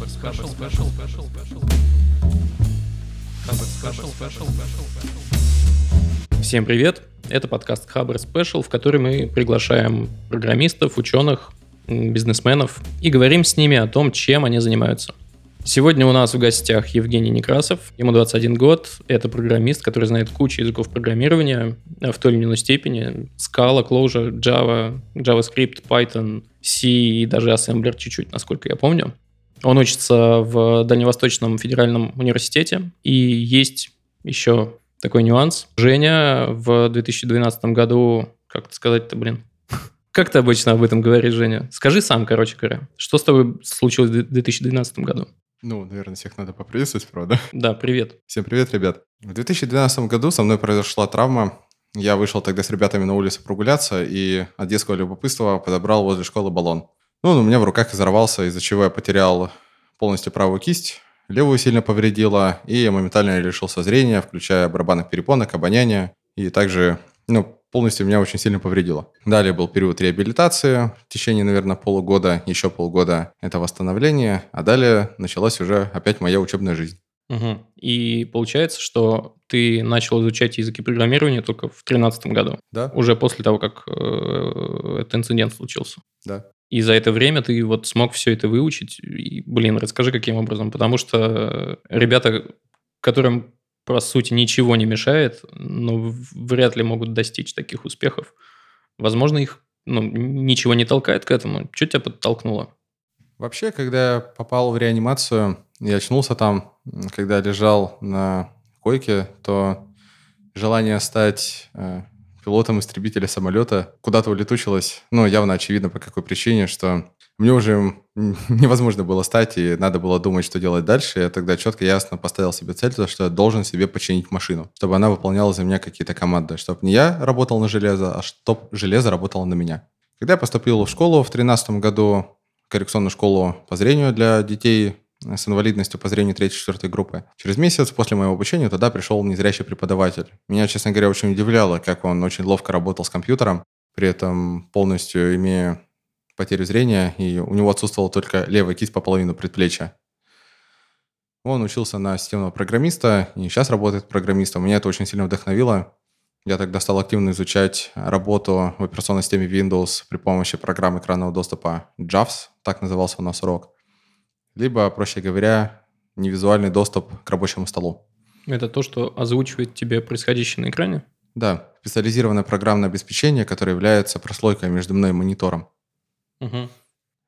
Хабр Special, Special, Special, Special. Хабр Special, Special, Special. Всем привет! Это подкаст Хабр Special, в который мы приглашаем программистов, ученых, бизнесменов и говорим с ними о том, чем они занимаются. Сегодня у нас в гостях Евгений Некрасов, ему 21 год, это программист, который знает кучу языков программирования в той или иной степени. Scala, Clojure, Java, JavaScript, Python, C и даже Assembler чуть-чуть, насколько я помню. Он учится в Дальневосточном федеральном университете, и есть еще такой нюанс. Женя в 2012 году, как это сказать-то, блин, как ты обычно об этом говоришь, Женя? Скажи сам, короче говоря. Что с тобой случилось в 2012 году? Ну, наверное, всех надо поприветствовать, правда? Да, привет. Всем привет, ребят. В 2012 году со мной произошла травма. Я вышел тогда с ребятами на улицу прогуляться и от детского любопытства подобрал возле школы баллон. Ну, он у меня в руках взорвался, из-за чего я потерял полностью правую кисть, левую сильно повредила, и я моментально лишился зрения, включая барабанных перепонок, обоняния, и также, ну, полностью меня очень сильно повредило. Далее был период реабилитации, в течение, наверное, полугода, еще полгода это восстановление, а далее началась уже опять моя учебная жизнь. Угу. И получается, что ты начал изучать языки программирования только в 2013 году. Да. Уже после того, как э, этот инцидент случился. Да. И за это время ты вот смог все это выучить. И, блин, расскажи, каким образом. Потому что ребята, которым по сути, ничего не мешает, но вряд ли могут достичь таких успехов. Возможно, их ну, ничего не толкает к этому. Что тебя подтолкнуло? Вообще, когда я попал в реанимацию, я очнулся там, когда лежал на койке, то желание стать э, пилотом истребителя самолета куда-то улетучилось. Ну, явно очевидно, по какой причине, что мне уже невозможно было стать, и надо было думать, что делать дальше. Я тогда четко, ясно поставил себе цель, то, что я должен себе починить машину, чтобы она выполняла за меня какие-то команды, чтобы не я работал на железо, а чтобы железо работало на меня. Когда я поступил в школу в 2013 году, коррекционную школу по зрению для детей с инвалидностью по зрению 3-4 группы. Через месяц после моего обучения туда пришел незрячий преподаватель. Меня, честно говоря, очень удивляло, как он очень ловко работал с компьютером, при этом полностью имея потерю зрения, и у него отсутствовала только левая кисть по половину предплечья. Он учился на системного программиста и сейчас работает программистом. Меня это очень сильно вдохновило. Я тогда стал активно изучать работу в операционной системе Windows при помощи программы экранного доступа JAWS, так назывался у нас урок. Либо, проще говоря, невизуальный доступ к рабочему столу. Это то, что озвучивает тебе происходящее на экране? Да, специализированное программное обеспечение, которое является прослойкой между мной и монитором. Угу.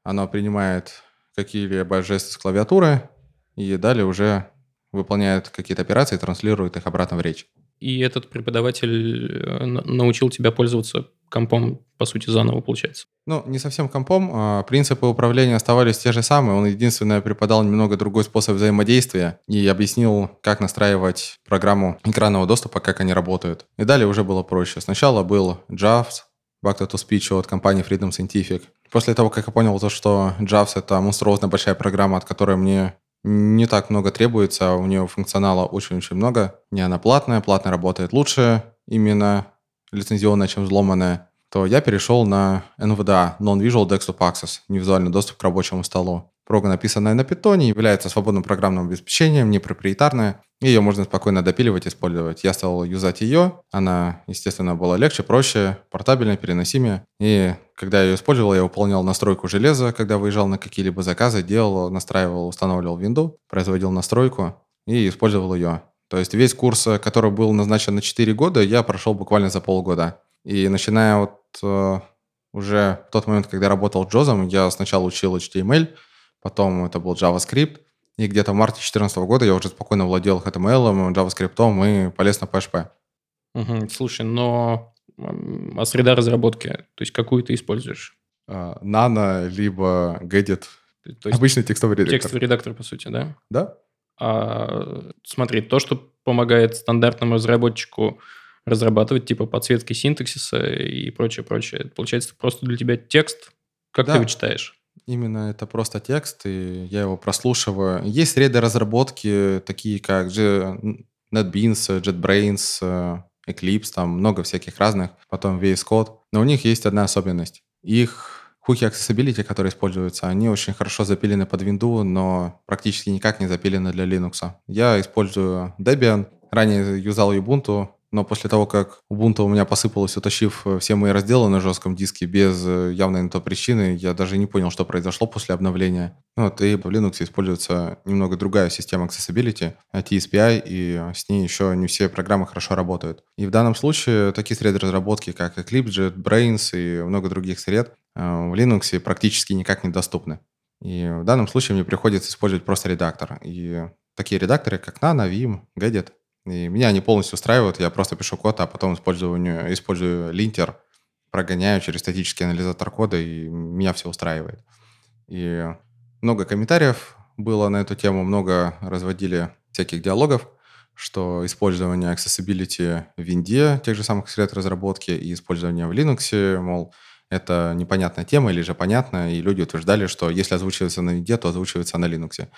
Оно принимает какие-либо жесты с клавиатуры и далее уже выполняет какие-то операции и транслирует их обратно в речь. И этот преподаватель э, научил тебя пользоваться компом, по сути, заново, получается? Ну, не совсем компом. А принципы управления оставались те же самые. Он единственное преподал немного другой способ взаимодействия и объяснил, как настраивать программу экранного доступа, как они работают. И далее уже было проще. Сначала был JAWS, Back to Speech от компании Freedom Scientific. После того, как я понял то, что JAWS — это монструозно большая программа, от которой мне не так много требуется, а у нее функционала очень-очень много. Не она платная, платная работает лучше, именно лицензионная, чем взломанная, то я перешел на NVDA, Non-Visual Desktop Access, невизуальный доступ к рабочему столу. Прога, написанная на питоне, является свободным программным обеспечением, не проприетарная, и ее можно спокойно допиливать, использовать. Я стал юзать ее, она, естественно, была легче, проще, портабельнее, переносимее. И когда я ее использовал, я выполнял настройку железа, когда выезжал на какие-либо заказы, делал, настраивал, устанавливал винду, производил настройку и использовал ее. То есть весь курс, который был назначен на 4 года, я прошел буквально за полгода. И начиная вот э, уже в тот момент, когда я работал Джозом, я сначала учил HTML, потом это был JavaScript, и где-то в марте 2014 года я уже спокойно владел HTML, JavaScript и полез на PHP. Угу. Слушай, но а среда разработки, то есть какую ты используешь? Nano, либо Gedit. То есть Обычный текстовый редактор. Текстовый редактор, по сути, да? Да. А, смотри, то, что помогает стандартному разработчику разрабатывать типа подсветки синтаксиса и прочее, прочее, получается просто для тебя текст, как да. ты его читаешь? Именно это просто текст, и я его прослушиваю. Есть среды разработки, такие как NetBeans, JetBrains, Eclipse, там много всяких разных, потом VS Code. Но у них есть одна особенность. Их Хуки Accessibility, которые используются, они очень хорошо запилены под винду, но практически никак не запилены для Linux. Я использую Debian, ранее юзал Ubuntu, но после того, как Ubuntu у меня посыпалось, утащив э, все мои разделы на жестком диске без э, явной на то причины, я даже не понял, что произошло после обновления. Вот, и в Linux используется немного другая система Accessibility, TSPI, и с ней еще не все программы хорошо работают. И в данном случае такие среды разработки, как Eclipse, JetBrains и много других сред э, в Linux практически никак недоступны. И в данном случае мне приходится использовать просто редактор. И такие редакторы, как Nano, Vim, Gedit, и меня они полностью устраивают. Я просто пишу код, а потом использую, использую линтер, прогоняю через статический анализатор кода, и меня все устраивает. И много комментариев было на эту тему, много разводили всяких диалогов, что использование accessibility в винде, тех же самых сред разработки, и использование в Linux, мол, это непонятная тема или же понятно, и люди утверждали, что если озвучивается на винде, то озвучивается на Linux.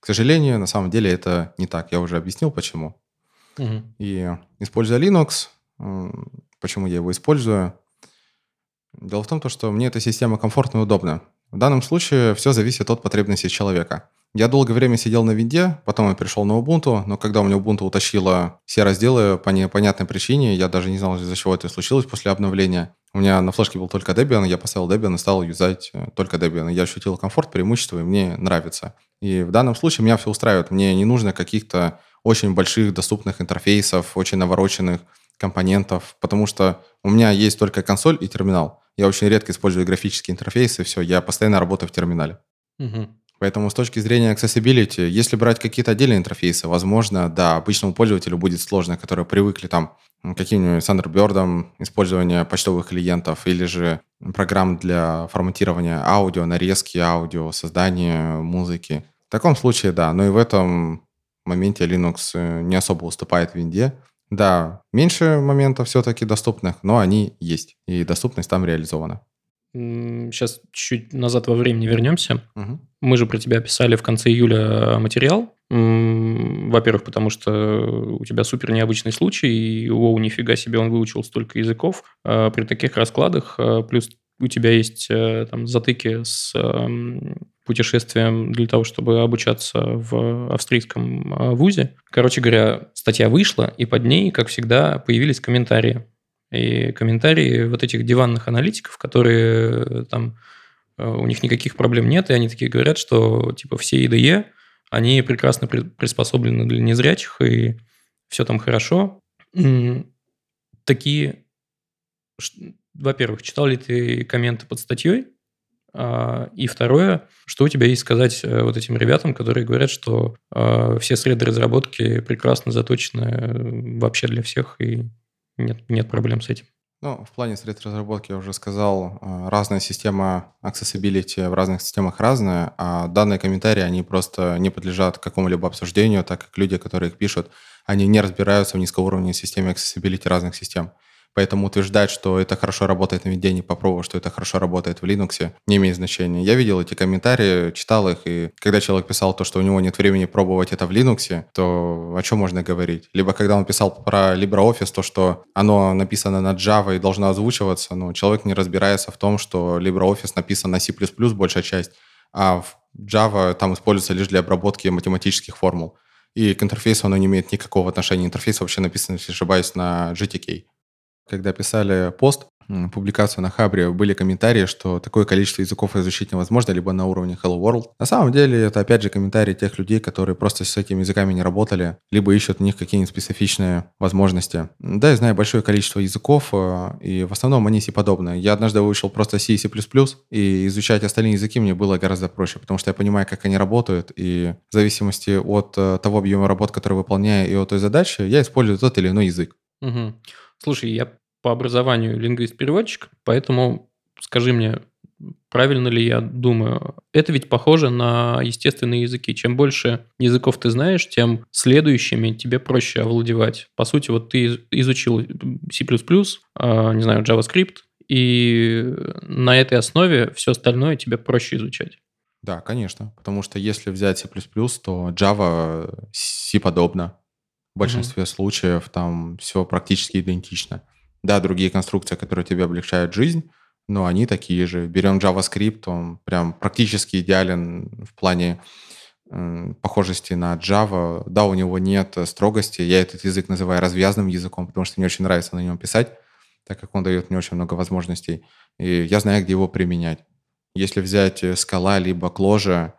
К сожалению, на самом деле это не так. Я уже объяснил, почему. Угу. И используя Linux, почему я его использую? Дело в том, что мне эта система комфортна и удобна. В данном случае все зависит от потребностей человека. Я долгое время сидел на винде, потом я перешел на Ubuntu, но когда у меня Ubuntu утащила все разделы по непонятной причине, я даже не знал, из-за чего это случилось после обновления. У меня на флешке был только Debian, я поставил Debian и стал юзать э, только Debian. Я ощутил комфорт, преимущество, и мне нравится. И в данном случае меня все устраивает. Мне не нужно каких-то очень больших доступных интерфейсов, очень навороченных компонентов, потому что у меня есть только консоль и терминал. Я очень редко использую графические интерфейсы, все, я постоянно работаю в терминале. Угу. Поэтому с точки зрения accessibility, если брать какие-то отдельные интерфейсы, возможно, да, обычному пользователю будет сложно, которые привыкли там каким-нибудь Thunderbird, использование почтовых клиентов или же программ для форматирования аудио, нарезки аудио, создания музыки. В таком случае, да, но и в этом моменте Linux э, не особо уступает винде. Да, меньше моментов все-таки доступных, но они есть, и доступность там реализована. Сейчас чуть назад во времени вернемся. Угу. Мы же про тебя писали в конце июля материал. Во-первых, потому что у тебя супер необычный случай, и о, нифига себе, он выучил столько языков. А при таких раскладах, плюс у тебя есть э, там затыки с путешествием для того, чтобы обучаться в австрийском а, вузе. Короче говоря, статья вышла, и под ней, как всегда, появились комментарии. И комментарии вот этих диванных аналитиков, которые э, там э, у них никаких проблем нет, и они такие говорят, что типа все IDE, они прекрасно приспособлены для незрячих, и все там хорошо. Такие, во-первых, читал ли ты комменты под статьей? А, и второе, что у тебя есть сказать э, вот этим ребятам, которые говорят, что а, все среды разработки прекрасно заточены э, вообще для всех, и нет, нет проблем с этим? Ну, в плане сред разработки я уже сказал, а, разная система accessibility в разных системах разная, а данные комментарии, они просто не подлежат какому-либо обсуждению, так как люди, которые их пишут, они не разбираются в низкоуровневой системе accessibility разных систем. Поэтому утверждать, что это хорошо работает на введении, попробовав, что это хорошо работает в Linux, не имеет значения. Я видел эти комментарии, читал их, и когда человек писал то, что у него нет времени пробовать это в Linux, то о чем можно говорить? Либо когда он писал про LibreOffice, то, что оно написано на Java и должно озвучиваться, ну, человек не разбирается в том, что LibreOffice написан на C++ большая часть, а в Java там используется лишь для обработки математических формул. И к интерфейсу оно не имеет никакого отношения. Интерфейс вообще написан, если ошибаюсь, на GTK. Когда писали пост, публикацию на Хабре, были комментарии, что такое количество языков изучить невозможно, либо на уровне Hello World. На самом деле, это опять же комментарии тех людей, которые просто с этими языками не работали, либо ищут в них какие-нибудь специфичные возможности. Да, я знаю большое количество языков, э, и в основном они C-подобные. Я однажды выучил просто C и C++, и изучать остальные языки мне было гораздо проще, потому что я понимаю, как они работают, и в зависимости от э, того объема работ, который выполняю, и от той задачи, я использую тот или иной язык. Угу. Слушай, я по образованию лингвист-переводчик, поэтому скажи мне, правильно ли я думаю? Это ведь похоже на естественные языки. Чем больше языков ты знаешь, тем следующими тебе проще овладевать. По сути, вот ты изучил C++, а, не знаю, JavaScript, и на этой основе все остальное тебе проще изучать. Да, конечно. Потому что если взять C++, то Java C подобно. В большинстве mm-hmm. случаев там все практически идентично. Да, другие конструкции, которые тебе облегчают жизнь, но они такие же. Берем JavaScript, он прям практически идеален в плане похожести на Java. Да, у него нет строгости. Я этот язык называю развязным языком, потому что мне очень нравится на нем писать, так как он дает мне очень много возможностей. И я знаю, где его применять. Если взять Scala либо Clojure,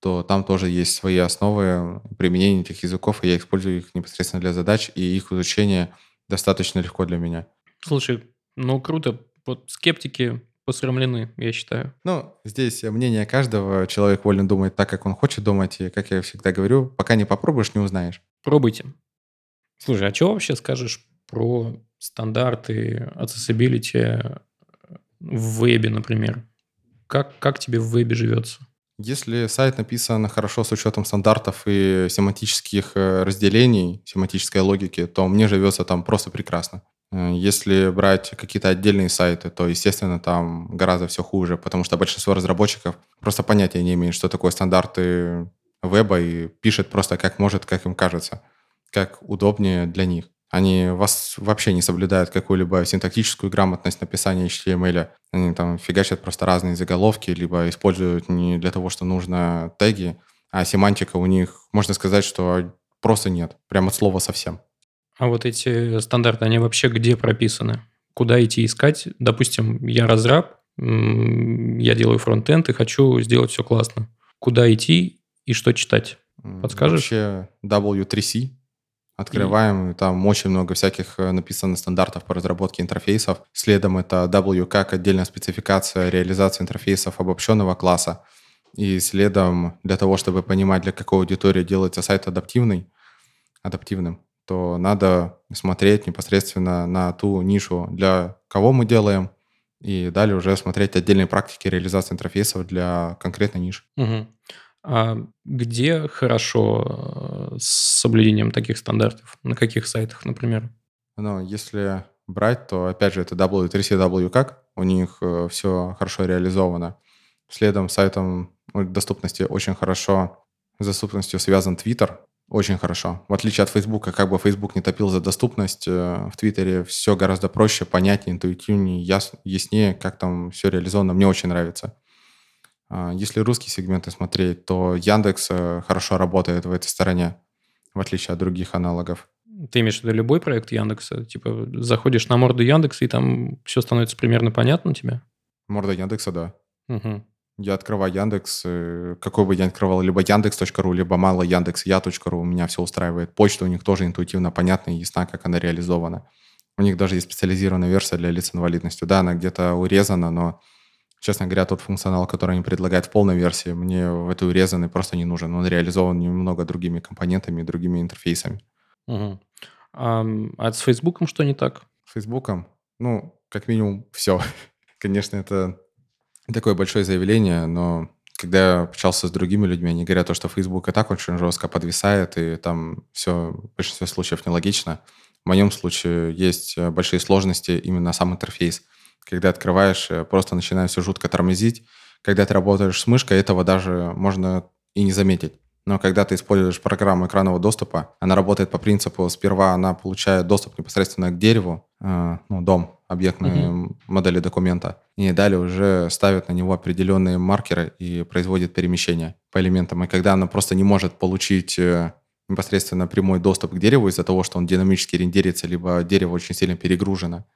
то там тоже есть свои основы применения этих языков, и я использую их непосредственно для задач, и их изучение достаточно легко для меня. Слушай, ну круто. Вот скептики посрамлены, я считаю. Ну, здесь мнение каждого. Человек волен думать так, как он хочет думать. И, как я всегда говорю, пока не попробуешь, не узнаешь. Пробуйте. Слушай, а что вообще скажешь про стандарты accessibility в вебе, например? Как, как тебе в вебе живется? Если сайт написан хорошо с учетом стандартов и семантических э, разделений, семантической логики, то мне живется там просто прекрасно. Э, если брать какие-то отдельные сайты, то, естественно, там гораздо все хуже, потому что большинство разработчиков просто понятия не имеют, что такое стандарты веба и пишет просто как может, как им кажется, как удобнее для них. Они вас вообще не соблюдают какую-либо синтактическую грамотность написания HTML. Они там фигачат просто разные заголовки, либо используют не для того, что нужно теги, а семантика у них, можно сказать, что просто нет. Прямо от слова совсем. А вот эти стандарты, они вообще где прописаны? Куда идти искать? Допустим, я разраб, я делаю фронтенд и хочу сделать все классно. Куда идти и что читать? Подскажешь? Вообще W3C открываем, и... там очень много всяких э, написано стандартов по разработке интерфейсов. Следом это W как отдельная спецификация реализации интерфейсов обобщенного класса. И следом для того, чтобы понимать, для какой аудитории делается сайт адаптивный, адаптивным, то надо смотреть непосредственно на ту нишу, для кого мы делаем, и далее уже смотреть отдельные практики реализации интерфейсов для конкретной ниши. Угу. А где хорошо э, с соблюдением таких стандартов? На каких сайтах, например? Ну, если брать, то, опять же, это W3CW как, у них э, все хорошо реализовано. Следом сайтом доступности очень хорошо с доступностью связан Twitter, очень хорошо. В отличие от Facebook, как бы Facebook не топил за доступность, э, в Твиттере все гораздо проще, понятнее, интуитивнее, яс, яснее, как там все реализовано. Мне очень нравится. А, если русские сегменты смотреть, то Яндекс э, хорошо работает в этой стороне, в отличие от других аналогов. Ты имеешь в виду любой проект Яндекса? Типа заходишь на морду Яндекса, и там все становится примерно понятно тебе? Морда Яндекса, да. Угу я открываю Яндекс, э, какой бы я открывал, либо Яндекс.ру, либо мало Яндекс, я.ру, меня все устраивает. Почта у них тоже интуитивно понятна и ясна, как она реализована. У них даже есть специализированная версия для лиц с инвалидностью. Да, она где-то урезана, но, честно говоря, тот функционал, который они предлагают в полной версии, мне в этой урезанной просто не нужен. Он реализован немного другими компонентами, другими интерфейсами. Угу. А, а с Фейсбуком что не так? С Фейсбуком? Ну, как минимум, все. Конечно, это такое большое заявление, но когда я общался с другими людьми, они говорят, то, что Facebook и так очень жестко подвисает, и там все в большинстве случаев нелогично. В моем случае есть э, большие сложности именно сам интерфейс. Когда открываешь, э, просто начинает все жутко тормозить. Когда ты работаешь с мышкой, этого даже можно и не заметить. Но когда ты используешь программу экранного доступа, она работает по принципу, сперва она получает доступ непосредственно к дереву, э, ну, дом, объектной uh-huh. модели документа, и далее уже ставит на него определенные маркеры и производит перемещение по элементам. И когда она просто не может получить э, непосредственно прямой доступ к дереву из-за того, что он динамически рендерится, либо дерево очень сильно перегружено,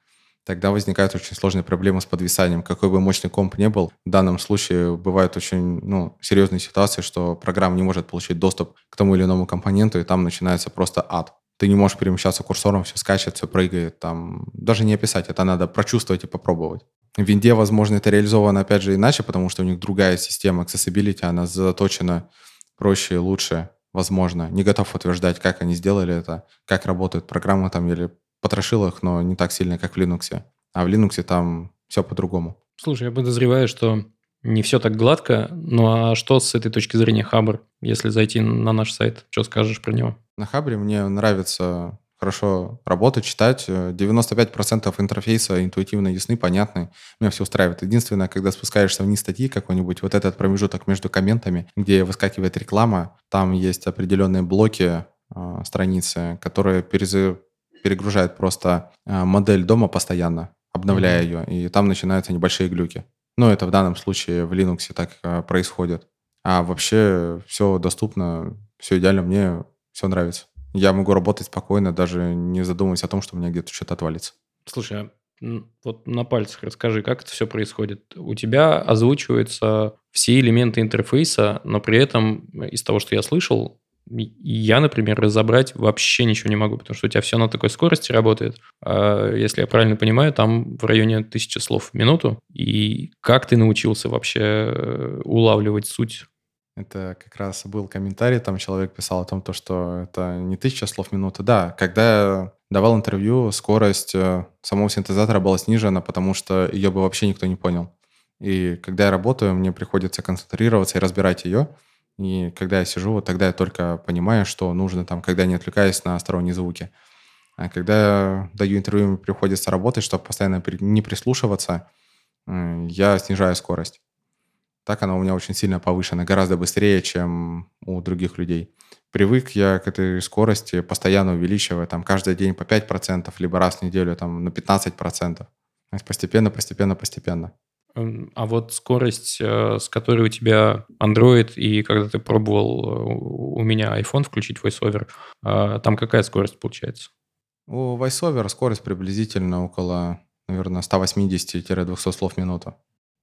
тогда возникают очень сложные проблемы с подвисанием. Какой бы мощный комп не был, в данном случае бывают очень ну, серьезные ситуации, что программа не может получить доступ к тому или иному компоненту, и там начинается просто ад. Ты не можешь перемещаться курсором, все скачет, все прыгает. Там даже не описать, это надо прочувствовать и попробовать. В винде, возможно, это реализовано, опять же, иначе, потому что у них другая система accessibility, она заточена проще и лучше, возможно. Не готов утверждать, как они сделали это, как работает программа там или потрошил их, но не так сильно, как в Linux. А в Linux там все по-другому. Слушай, я подозреваю, что не все так гладко. Ну а что с этой точки зрения Хабр, если зайти на наш сайт? Что скажешь про него? На Хабре мне нравится хорошо работать, читать. 95% интерфейса интуитивно ясны, понятны. Меня все устраивает. Единственное, когда спускаешься вниз статьи какой-нибудь, вот этот промежуток между комментами, где выскакивает реклама, там есть определенные блоки э, страницы, которые перез перегружает просто э, модель дома постоянно. обновляя mm-hmm. ее, и там начинаются небольшие глюки. Ну, это в данном случае в Linux так э, происходит. А вообще все доступно, все идеально, мне все нравится. Я могу работать спокойно, даже не задумываясь о том, что у меня где-то что-то отвалится. Слушай, а вот на пальцах расскажи, как это все происходит. У тебя озвучиваются все элементы интерфейса, но при этом из того, что я слышал, я, например, разобрать вообще ничего не могу, потому что у тебя все на такой скорости работает. А, если я правильно понимаю, там в районе тысячи слов в минуту. И как ты научился вообще э, улавливать суть это как раз был комментарий, там человек писал о том, то, что это не тысяча слов в минуту. Да, когда давал интервью, скорость э, самого синтезатора была снижена, потому что ее бы вообще никто не понял. И когда я работаю, мне приходится концентрироваться и разбирать ее. И когда я сижу, вот тогда я только понимаю, что нужно там, когда не отвлекаюсь на сторонние звуки. А когда даю интервью, мне приходится работать, чтобы постоянно не прислушиваться, я снижаю скорость. Так она у меня очень сильно повышена, гораздо быстрее, чем у других людей. Привык я к этой скорости, постоянно увеличивая, там, каждый день по 5%, либо раз в неделю там, на 15%. Постепенно, постепенно, постепенно. А вот скорость, э, с которой у тебя Android, и когда ты пробовал э, у меня iPhone включить VoiceOver, э, там какая скорость получается? У VoiceOver скорость приблизительно около, наверное, 180-200 слов в минуту.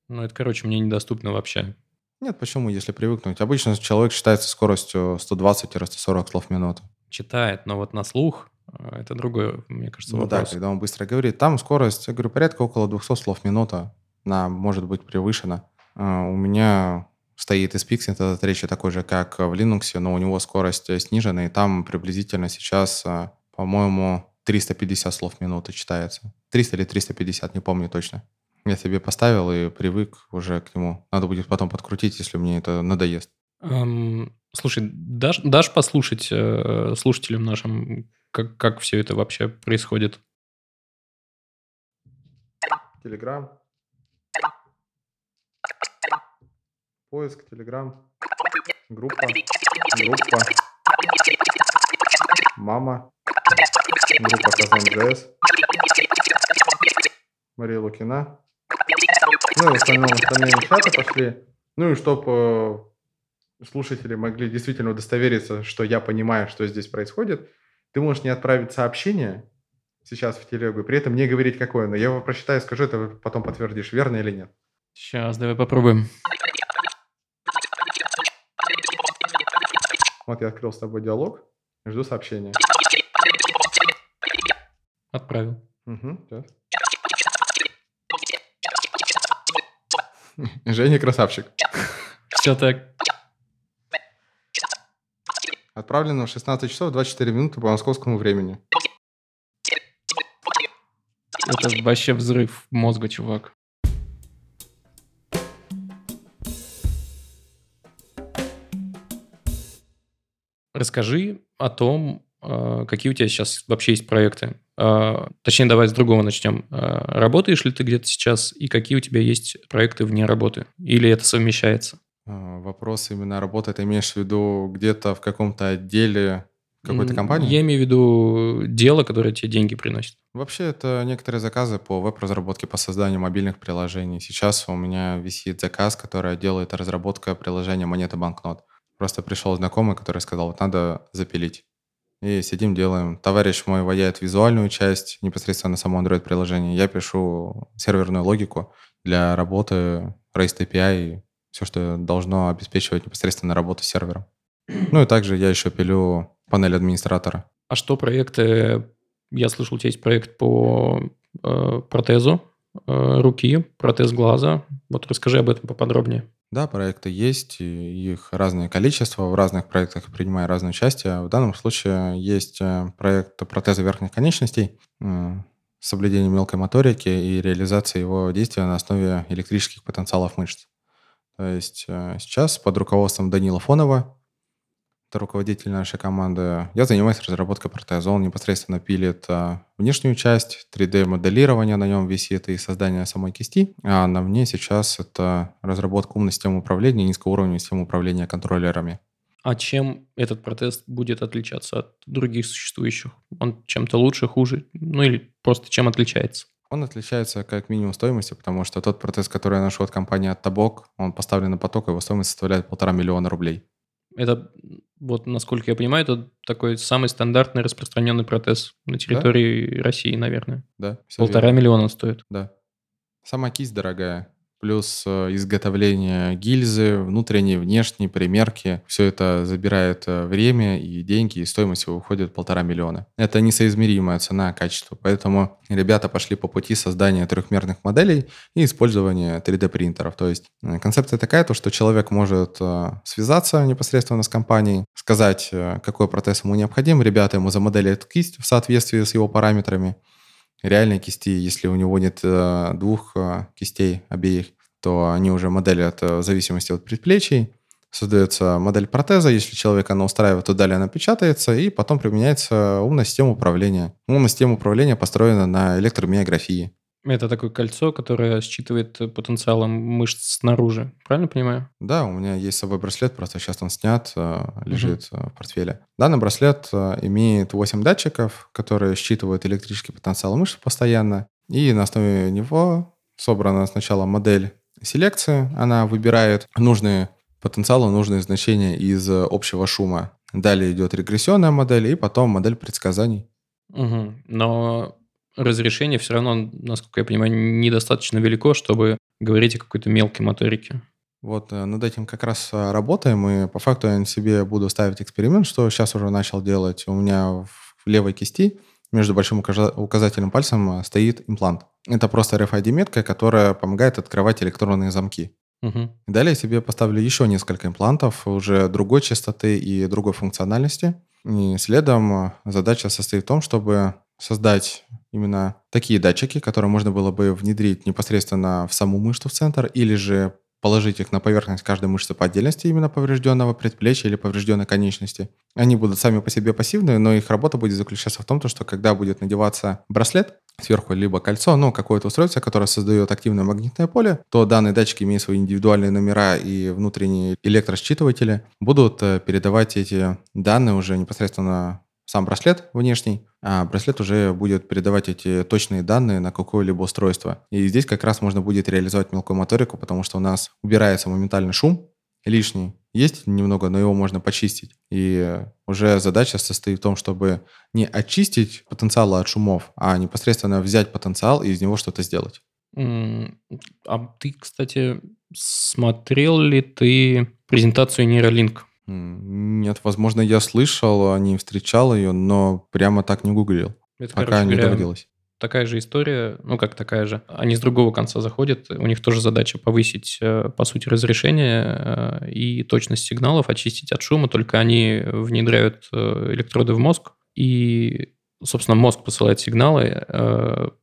Ну, это, короче, мне недоступно вообще. Нет, почему, если привыкнуть? Обычно человек считается скоростью 120-140 слов в минуту. Читает, но вот на слух это другое, мне кажется, ну вопрос. да, когда он быстро говорит. Там скорость, я говорю, порядка около 200 слов в минуту она может быть превышена. У меня стоит SPX этот речи такой же, как в Linux, но у него скорость снижена, и там приблизительно сейчас, а, по-моему, 350 слов в минуту читается. 300 или 350, не помню точно. Я себе поставил и привык уже к нему. Надо будет потом подкрутить, если мне это надоест. Эм, слушай, дашь, дашь послушать э, слушателям нашим, как, как все это вообще происходит? Телеграм. Поиск, Телеграм, группа, группа, мама, группа Казан.js, Мария Лукина. Ну и в остальном остальные чаты пошли. Ну и чтобы э, слушатели могли действительно удостовериться, что я понимаю, что здесь происходит, ты можешь не отправить сообщение сейчас в телегу, при этом не говорить какое, но я его прочитаю и скажу, это потом подтвердишь, верно или нет. Сейчас, давай попробуем. Вот я открыл с тобой диалог, жду сообщения. Отправил. Угу, сейчас. Женя красавчик. Все так. Отправлено в 16 часов 24 минуты по московскому времени. Это вообще взрыв мозга, чувак. Расскажи о том, а, какие у тебя сейчас вообще есть проекты. А, точнее, давай с другого начнем. А, работаешь ли ты где-то сейчас и какие у тебя есть проекты вне работы? Или это совмещается? Вопрос именно работы, ты имеешь в виду где-то в каком-то отделе какой-то компании? Я имею в виду дело, которое тебе деньги приносит. Вообще, это некоторые заказы по веб-разработке, по созданию мобильных приложений. Сейчас у меня висит заказ, который делает разработка приложения монеты банкнот. Просто пришел знакомый, который сказал, вот надо запилить. И сидим, делаем. Товарищ мой ваяет визуальную часть, непосредственно само Android-приложение. Я пишу серверную логику для работы REST API и все, что должно обеспечивать непосредственно работу с сервером. Ну и также я еще пилю панель администратора. А что проекты? Я слышал, у тебя есть проект по э, протезу э, руки, протез глаза. Вот расскажи об этом поподробнее. Да, проекты есть, их разное количество, в разных проектах принимаю разное участие. В данном случае есть э, проект протеза верхних конечностей, э, соблюдение мелкой моторики и реализация его действия на основе электрических потенциалов мышц. То есть э, сейчас под руководством Данила Фонова это руководитель нашей команды. Я занимаюсь разработкой протеза. Он непосредственно пилит а, внешнюю часть, 3D-моделирование на нем висит и создание самой кисти. А на мне сейчас это разработка умной системы управления, низкоуровневой системы управления контроллерами. А чем этот протез будет отличаться от других существующих? Он чем-то лучше, хуже? Ну или просто чем отличается? Он отличается как минимум стоимостью, потому что тот протез, который я ношу от компании Оттобок, он поставлен на поток, его стоимость составляет полтора миллиона рублей. Это, вот насколько я понимаю, это такой самый стандартный распространенный протез на территории да? России, наверное. Да. Полтора верно. миллиона стоит. Да. Сама кисть дорогая плюс э, изготовление гильзы, внутренние, внешние примерки. Все это забирает э, время и деньги, и стоимость его уходит полтора миллиона. Это несоизмеримая цена качества, поэтому ребята пошли по пути создания трехмерных моделей и использования 3D-принтеров. То есть э, концепция такая, то, что человек может связаться непосредственно с компанией, сказать, какой протез ему необходим, ребята ему замоделят кисть в соответствии с его параметрами, реальной кисти, если у него нет э, двух э, кистей обеих, то они уже моделят э, в зависимости от предплечий. Создается модель протеза, если человека она устраивает, то далее она печатается, и потом применяется умная система управления. Умная система управления построена на электромиографии. Это такое кольцо, которое считывает потенциалом мышц снаружи. Правильно понимаю? Да, у меня есть с собой браслет, просто сейчас он снят, э, лежит угу. в портфеле. Данный браслет э, имеет 8 датчиков, которые считывают электрический потенциал мышц постоянно. И на основе него собрана сначала модель селекции. Она выбирает нужные потенциалы, нужные значения из общего шума. Далее идет регрессионная модель и потом модель предсказаний. Угу. Но разрешение все равно, насколько я понимаю, недостаточно велико, чтобы говорить о какой-то мелкой моторике. Вот э, над этим как раз э, работаем, и по факту я на себе буду ставить эксперимент, что сейчас уже начал делать. У меня в левой кисти между большим указательным пальцем э, стоит имплант. Это просто RFID-метка, которая помогает открывать электронные замки. Угу. Далее я себе поставлю еще несколько имплантов уже другой частоты и другой функциональности. И следом задача состоит в том, чтобы создать именно такие датчики, которые можно было бы внедрить непосредственно в саму мышцу в центр или же положить их на поверхность каждой мышцы по отдельности именно поврежденного предплечья или поврежденной конечности. Они будут сами по себе пассивные, но их работа будет заключаться в том, что когда будет надеваться браслет, сверху либо кольцо, ну, какое-то устройство, которое создает активное магнитное поле, то данные датчики, имея свои индивидуальные номера и внутренние электросчитыватели, будут э, передавать эти данные уже непосредственно сам браслет внешний, а браслет уже будет передавать эти точные данные на какое-либо устройство. И здесь как раз можно будет реализовать мелкую моторику, потому что у нас убирается моментальный шум лишний. Есть немного, но его можно почистить. И уже задача состоит в том, чтобы не очистить потенциал от шумов, а непосредственно взять потенциал и из него что-то сделать. А ты, кстати, смотрел ли ты презентацию Neuralink? Нет, возможно, я слышал, а не встречал ее, но прямо так не гуглил. Это, пока короче, не говоря, доводилось. Такая же история, ну как такая же. Они с другого конца заходят, у них тоже задача повысить, э, по сути, разрешение э, и точность сигналов, очистить от шума, только они внедряют э, электроды в мозг, и, собственно, мозг посылает сигналы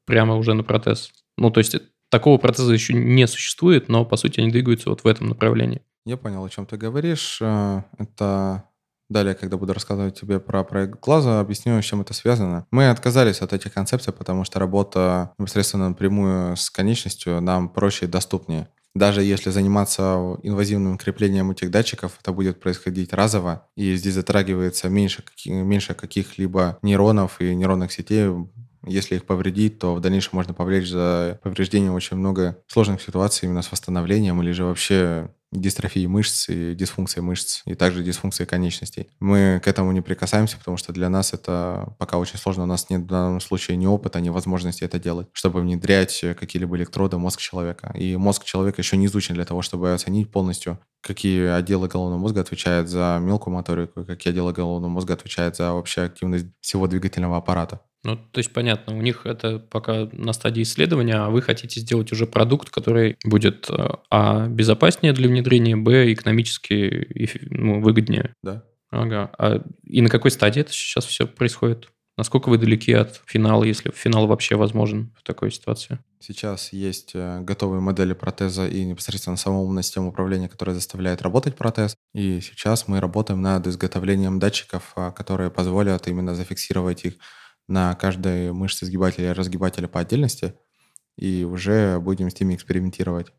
прямо уже на протез. Ну, то есть такого протеза еще не существует, но, по сути, они двигаются вот в этом направлении. Я понял, о чем ты говоришь. Э, это Далее, когда буду рассказывать тебе про проект глаза, объясню, с чем это связано. Мы отказались от этих концепций, потому что работа непосредственно напрямую с конечностью нам проще и доступнее. Даже если заниматься инвазивным креплением этих датчиков, это будет происходить разово, и здесь затрагивается меньше, меньше каких-либо нейронов и нейронных сетей, если их повредить, то в дальнейшем можно повлечь за повреждение очень много сложных ситуаций именно с восстановлением или же вообще дистрофии мышц и дисфункции мышц, и также дисфункции конечностей. Мы к этому не прикасаемся, потому что для нас это пока очень сложно. У нас нет в данном случае ни опыта, ни возможности это делать, чтобы внедрять какие-либо электроды в мозг человека. И мозг человека еще не изучен для того, чтобы оценить полностью, какие отделы головного мозга отвечают за мелкую моторику, какие отделы головного мозга отвечают за вообще активность всего двигательного аппарата. Ну, то есть понятно, у них это пока на стадии исследования, а вы хотите сделать уже продукт, который будет э, а безопаснее для внедрения, б экономически ну, выгоднее. Да. Ага. А и на какой стадии это сейчас все происходит? Насколько вы далеки от финала, если финал вообще возможен в такой ситуации? Сейчас есть э, готовые модели протеза и непосредственно сама умная система управления, которая заставляет работать протез. И сейчас мы работаем над изготовлением датчиков, а, которые позволят именно зафиксировать их на каждой мышце сгибателя и разгибателя по отдельности, и уже будем с ними экспериментировать.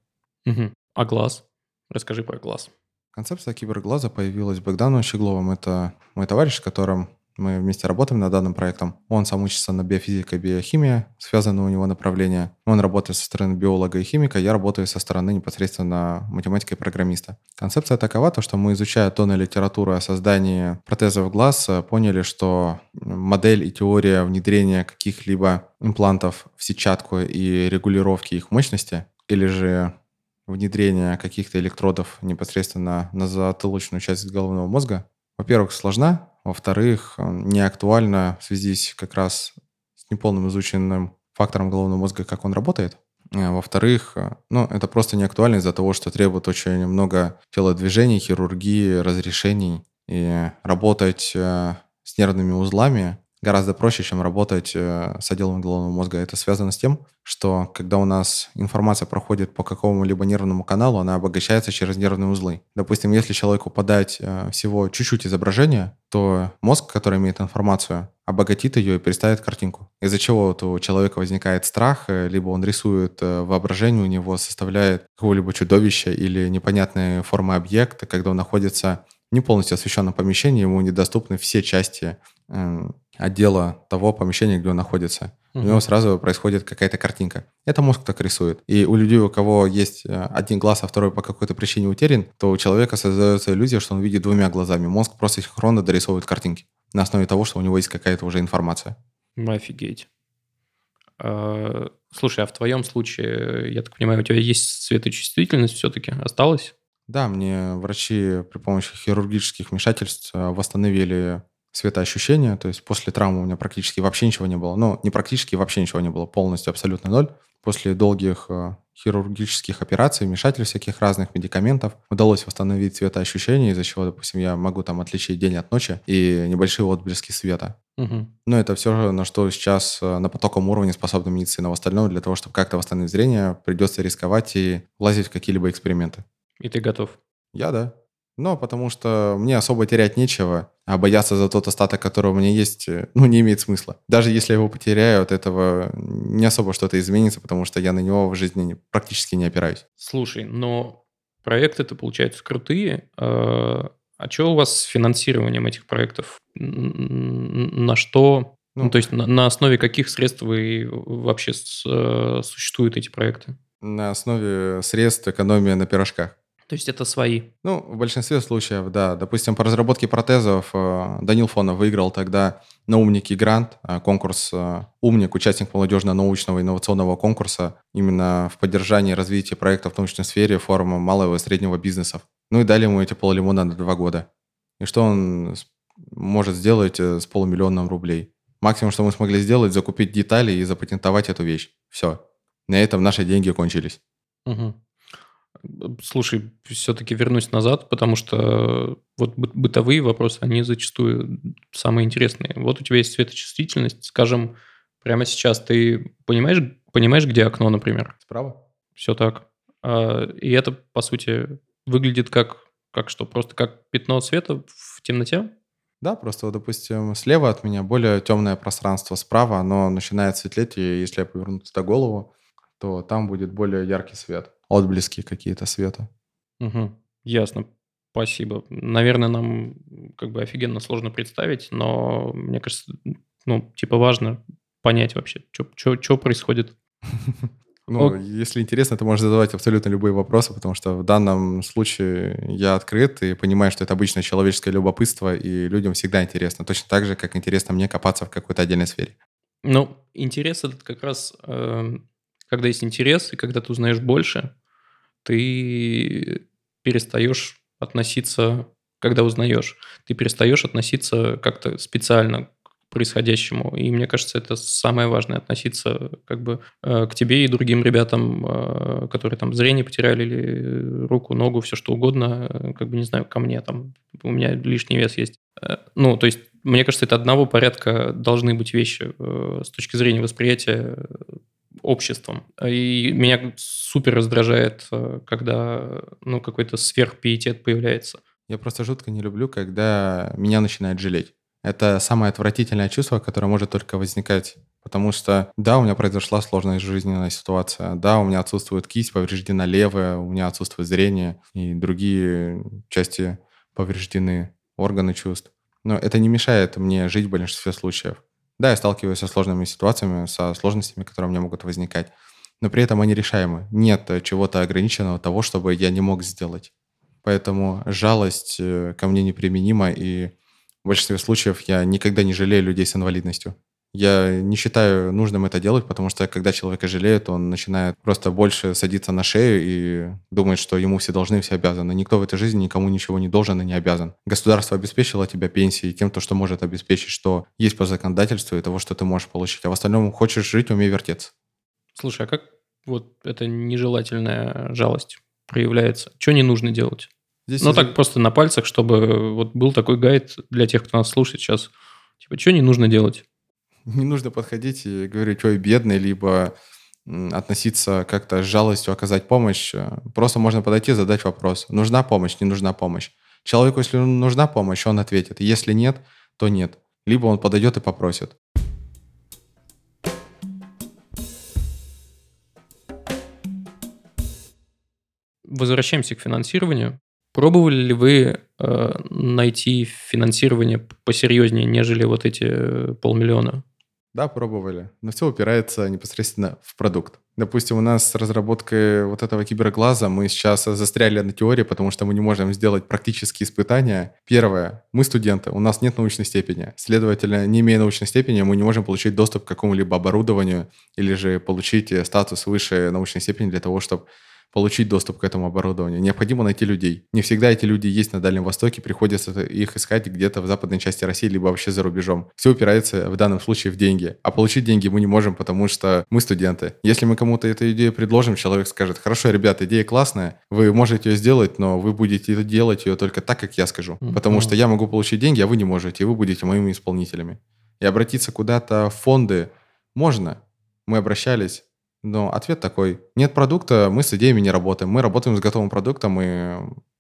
Угу. А глаз? Расскажи про глаз. Концепция киберглаза появилась Богданом Щегловым. Это мой товарищ, с которым Мы вместе работаем над данным проектом. Он сам учится на биофизика и биохимия, связано у него направление. Он работает со стороны биолога и химика, я работаю со стороны непосредственно математика и программиста. Концепция такова, то, что мы, изучая тонны литературы о создании протезов глаз, поняли, что модель и теория внедрения каких-либо имплантов в сетчатку и регулировки их мощности, или же внедрение каких-то электродов непосредственно на затылочную часть головного мозга, во-первых, сложна, во-вторых, не актуальна в связи с как раз с неполным изученным фактором головного мозга, как он работает. А во-вторых, ну, это просто не актуально из-за того, что требует очень много телодвижений, хирургии, разрешений. И работать э, с нервными узлами гораздо проще, чем работать э, с отделом головного мозга. Это связано с тем, что когда у нас информация проходит по какому-либо нервному каналу, она обогащается через нервные узлы. Допустим, если человеку подать э, всего чуть-чуть изображения, то мозг, который имеет информацию, обогатит ее и представит картинку. Из-за чего вот у человека возникает страх, э, либо он рисует воображение, у него составляет какое-либо чудовище или непонятные формы объекта, когда он находится не полностью освещенном помещении, ему недоступны все части эм, отдела того помещения, где он находится. Угу. У него сразу происходит какая-то картинка. Это мозг так рисует. И у людей, у кого есть э, один глаз, а второй по какой-то причине утерян, то у человека создается иллюзия, что он видит двумя глазами. Мозг просто синхронно дорисовывает картинки на основе того, что у него есть какая-то уже информация. Офигеть. А, слушай, а в твоем случае, я так понимаю, у тебя есть светочувствительность все-таки? Осталась? Да, мне врачи при помощи хирургических вмешательств э, восстановили светоощущения, то есть после травмы у меня практически вообще ничего не было. Ну, не практически вообще ничего не было, полностью абсолютно ноль. После долгих э, хирургических операций, вмешательств всяких разных медикаментов удалось восстановить цветоощущение, из-за чего, допустим, я могу там отличить день от ночи и небольшие отблески света. Угу. Но это все, на что сейчас э, на потоком уровне способна медицина. В остальном, для того, чтобы как-то восстановить зрение, придется рисковать и влазить в какие-либо эксперименты. И ты готов? Я, да. Но потому что мне особо терять нечего, а бояться за тот остаток, который у меня есть, э, ну, не имеет смысла. Даже если я его потеряю, от этого не особо что-то изменится, потому что я на него в жизни практически не опираюсь. Слушай, но проекты-то, получаются, крутые. А, а что у вас с финансированием этих проектов? На что ну, ну, то есть на, на основе каких средств вы вообще с, э, существуют эти проекты? На основе средств экономия на пирожках. То есть это свои? Ну, в большинстве случаев, да. Допустим, по разработке протезов э, Данил Фонов выиграл тогда на «Умники» грант, э, конкурс э, «Умник», участник молодежно-научного инновационного конкурса именно в поддержании развития проектов в научной сфере формы малого и среднего бизнесов. Ну и дали ему эти поллимона на два года. И что он может сделать с полумиллионом рублей? Максимум, что мы смогли сделать, закупить детали и запатентовать эту вещь. Все. На этом наши деньги кончились. Угу. Слушай, все-таки вернусь назад, потому что вот бытовые вопросы, они зачастую самые интересные. Вот у тебя есть светочувствительность, скажем, прямо сейчас ты понимаешь, понимаешь, где окно, например? Справа. Все так. А, и это, по сути, выглядит как, как что, просто как пятно света в темноте? Да, просто, допустим, слева от меня более темное пространство, справа оно начинает светлеть, и если я поверну туда голову, то там будет более яркий свет отблески какие-то света. Угу. Ясно. Спасибо. Наверное, нам как бы офигенно сложно представить, но мне кажется, ну, типа важно понять вообще, что происходит. Ну, если интересно, то можешь задавать абсолютно любые вопросы, потому что в данном случае я открыт и понимаю, что это обычное человеческое любопытство, и людям всегда интересно. Точно так же, как интересно мне копаться в какой-то отдельной сфере. Ну, интерес этот как раз, э, когда есть интерес, и когда ты узнаешь больше, ты перестаешь относиться, когда узнаешь, ты перестаешь относиться как-то специально к происходящему. И мне кажется, это самое важное, относиться как бы э, к тебе и другим ребятам, э, которые там зрение потеряли или руку, ногу, все что угодно, э, как бы, не знаю, ко мне там, у меня лишний вес есть. Ну, то есть, мне кажется, это одного порядка должны быть вещи с точки зрения восприятия обществом. И меня супер раздражает, э, когда ну, какой-то сверхпиетет появляется. Я просто жутко не люблю, когда меня начинает жалеть. Это самое отвратительное чувство, которое может только возникать. Потому что, да, у меня произошла сложная жизненная ситуация, да, у меня отсутствует кисть, повреждена левая, у меня отсутствует зрение, и другие части повреждены, органы чувств. Но это не мешает мне жить в большинстве случаев. Да, я сталкиваюсь со сложными ситуациями, со сложностями, которые у меня могут возникать. Но при этом они решаемы. Нет чего-то ограниченного того, чтобы я не мог сделать. Поэтому жалость э, ко мне неприменима, и в большинстве случаев я никогда не жалею людей с инвалидностью. Я не считаю нужным это делать, потому что когда человека жалеют, он начинает просто больше садиться на шею и думает, что ему все должны, все обязаны. Никто в этой жизни никому ничего не должен и не обязан. Государство обеспечило тебя пенсией тем, то, что может обеспечить, что есть по законодательству и того, что ты можешь получить. А в остальном хочешь жить, умей вертеться. Слушай, а как вот эта нежелательная жалость проявляется? Что не нужно делать? Здесь ну, из... так просто на пальцах, чтобы вот был такой гайд для тех, кто нас слушает сейчас. Типа, что не нужно делать? Не нужно подходить и говорить, ой, бедный, либо относиться как-то с жалостью, оказать помощь. Просто можно подойти и задать вопрос. Нужна помощь, не нужна помощь. Человеку, если нужна помощь, он ответит. Если нет, то нет. Либо он подойдет и попросит. Возвращаемся к финансированию. Пробовали ли вы э, найти финансирование посерьезнее, нежели вот эти э, полмиллиона? Да, пробовали. Но все упирается непосредственно в продукт. Допустим, у нас с разработкой вот этого киберглаза мы сейчас застряли на теории, потому что мы не можем сделать практические испытания. Первое. Мы студенты, у нас нет научной степени. Следовательно, не имея научной степени, мы не можем получить доступ к какому-либо оборудованию или же получить статус выше научной степени для того, чтобы получить доступ к этому оборудованию. Необходимо найти людей. Не всегда эти люди есть на Дальнем Востоке, приходится их искать где-то в западной части России, либо вообще за рубежом. Все упирается в данном случае в деньги. А получить деньги мы не можем, потому что мы студенты. Если мы кому-то эту идею предложим, человек скажет, хорошо, ребята, идея классная, вы можете ее сделать, но вы будете делать ее только так, как я скажу. Потому что я могу получить деньги, а вы не можете, и вы будете моими исполнителями. И обратиться куда-то в фонды можно. Мы обращались, но ответ такой, нет продукта, мы с идеями не работаем. Мы работаем с готовым продуктом, и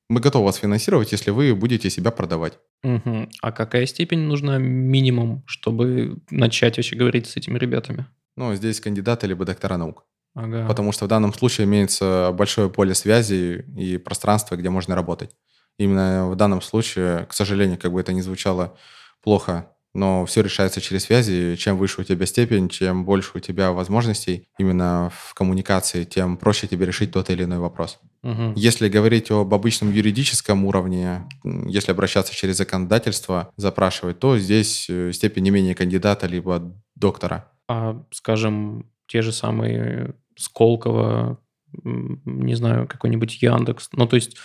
мы готовы вас финансировать, если вы будете себя продавать. Угу. А какая степень нужна минимум, чтобы начать вообще говорить с этими ребятами? Ну, здесь кандидаты либо доктора наук. Ага. Потому что в данном случае имеется большое поле связи и пространство, где можно работать. Именно в данном случае, к сожалению, как бы это ни звучало плохо, но все решается через связи. Чем выше у тебя степень, чем больше у тебя возможностей именно в коммуникации, тем проще тебе решить тот или иной вопрос. Угу. Если говорить об обычном юридическом уровне, если обращаться через законодательство, запрашивать, то здесь э, степень не менее кандидата либо доктора. А, скажем, те же самые Сколково, не знаю, какой-нибудь Яндекс. Ну, то есть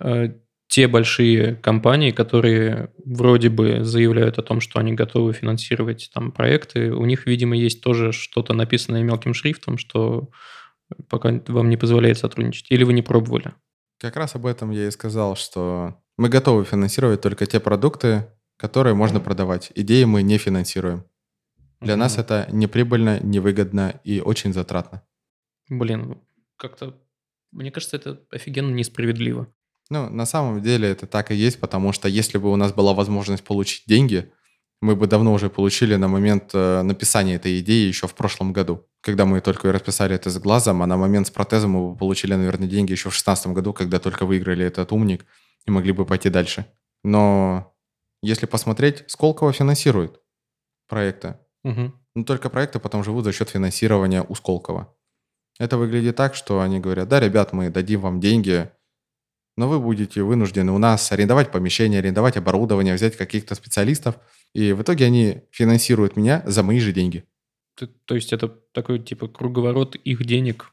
э, те большие компании, которые вроде бы заявляют о том, что они готовы финансировать там проекты, у них, видимо, есть тоже что-то написанное мелким шрифтом, что пока вам не позволяет сотрудничать. Или вы не пробовали? Как раз об этом я и сказал, что мы готовы финансировать только те продукты, которые можно продавать. Идеи мы не финансируем. Для mm нас это неприбыльно, невыгодно и очень затратно. Блин, как-то, мне кажется, это офигенно несправедливо. Ну, на самом деле это так и есть, потому что если бы у нас была возможность получить деньги, мы бы давно уже получили на момент э, написания этой идеи еще в прошлом году. Когда мы только расписали это с глазом, а на момент с протезом мы бы получили, наверное, деньги еще в 2016 году, когда только выиграли этот умник и могли бы пойти дальше. Но если посмотреть, Сколково финансирует проекты. Угу. Но только проекты потом живут за счет финансирования у Сколково. Это выглядит так, что они говорят, да, ребят, мы дадим вам деньги, но вы будете вынуждены у нас арендовать помещение, арендовать оборудование, взять каких-то специалистов, и в итоге они финансируют меня за мои же деньги. То есть это такой типа круговорот их денег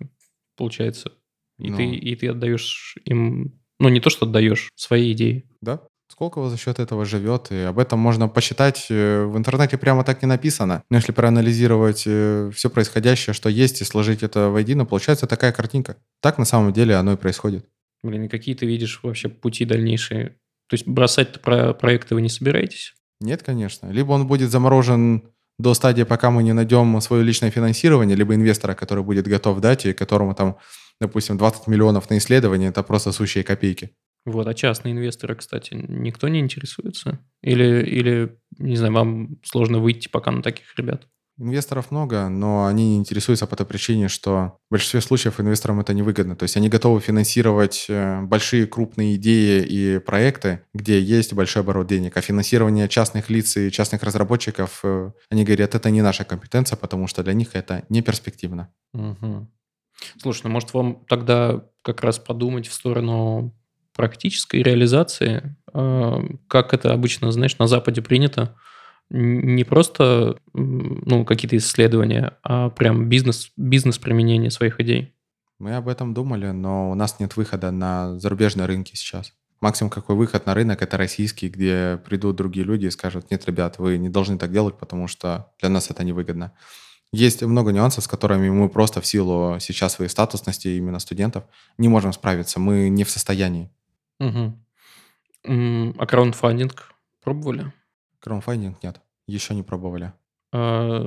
получается, и ну, ты и ты отдаешь им, ну не то что отдаешь свои идеи. Да. Сколково за счет этого живет, и об этом можно посчитать. Э, в интернете прямо так не написано. Но если проанализировать э, все происходящее, что есть, и сложить это воедино, получается такая картинка. Так на самом деле оно и происходит. Блин, какие ты видишь вообще пути дальнейшие? То есть бросать про проекты вы не собираетесь? Нет, конечно. Либо он будет заморожен до стадии, пока мы не найдем свое личное финансирование, либо инвестора, который будет готов дать, и которому там, допустим, 20 миллионов на исследование, это просто сущие копейки. Вот, а частные инвесторы, кстати, никто не интересуется? Или, или не знаю, вам сложно выйти пока на таких ребят? Инвесторов много, но они не интересуются по той причине, что в большинстве случаев инвесторам это невыгодно. То есть они готовы финансировать э, большие крупные идеи и проекты, где есть большой оборот денег. А финансирование частных лиц и частных разработчиков, э, они говорят, это не наша компетенция, потому что для них это не перспективно. Угу. Слушай, ну может вам тогда как раз подумать в сторону практической реализации, э, как это обычно, знаешь, на Западе принято, не просто ну, какие-то исследования, а прям бизнес, бизнес-применение своих идей. Мы об этом думали, но у нас нет выхода на зарубежные рынки сейчас. Максимум какой выход на рынок это российский, где придут другие люди и скажут, нет, ребят, вы не должны так делать, потому что для нас это невыгодно. Есть много нюансов, с которыми мы просто в силу сейчас своей статусности именно студентов не можем справиться. Мы не в состоянии. Угу. А краундфандинг пробовали? Краудфандинг нет, еще не пробовали. А,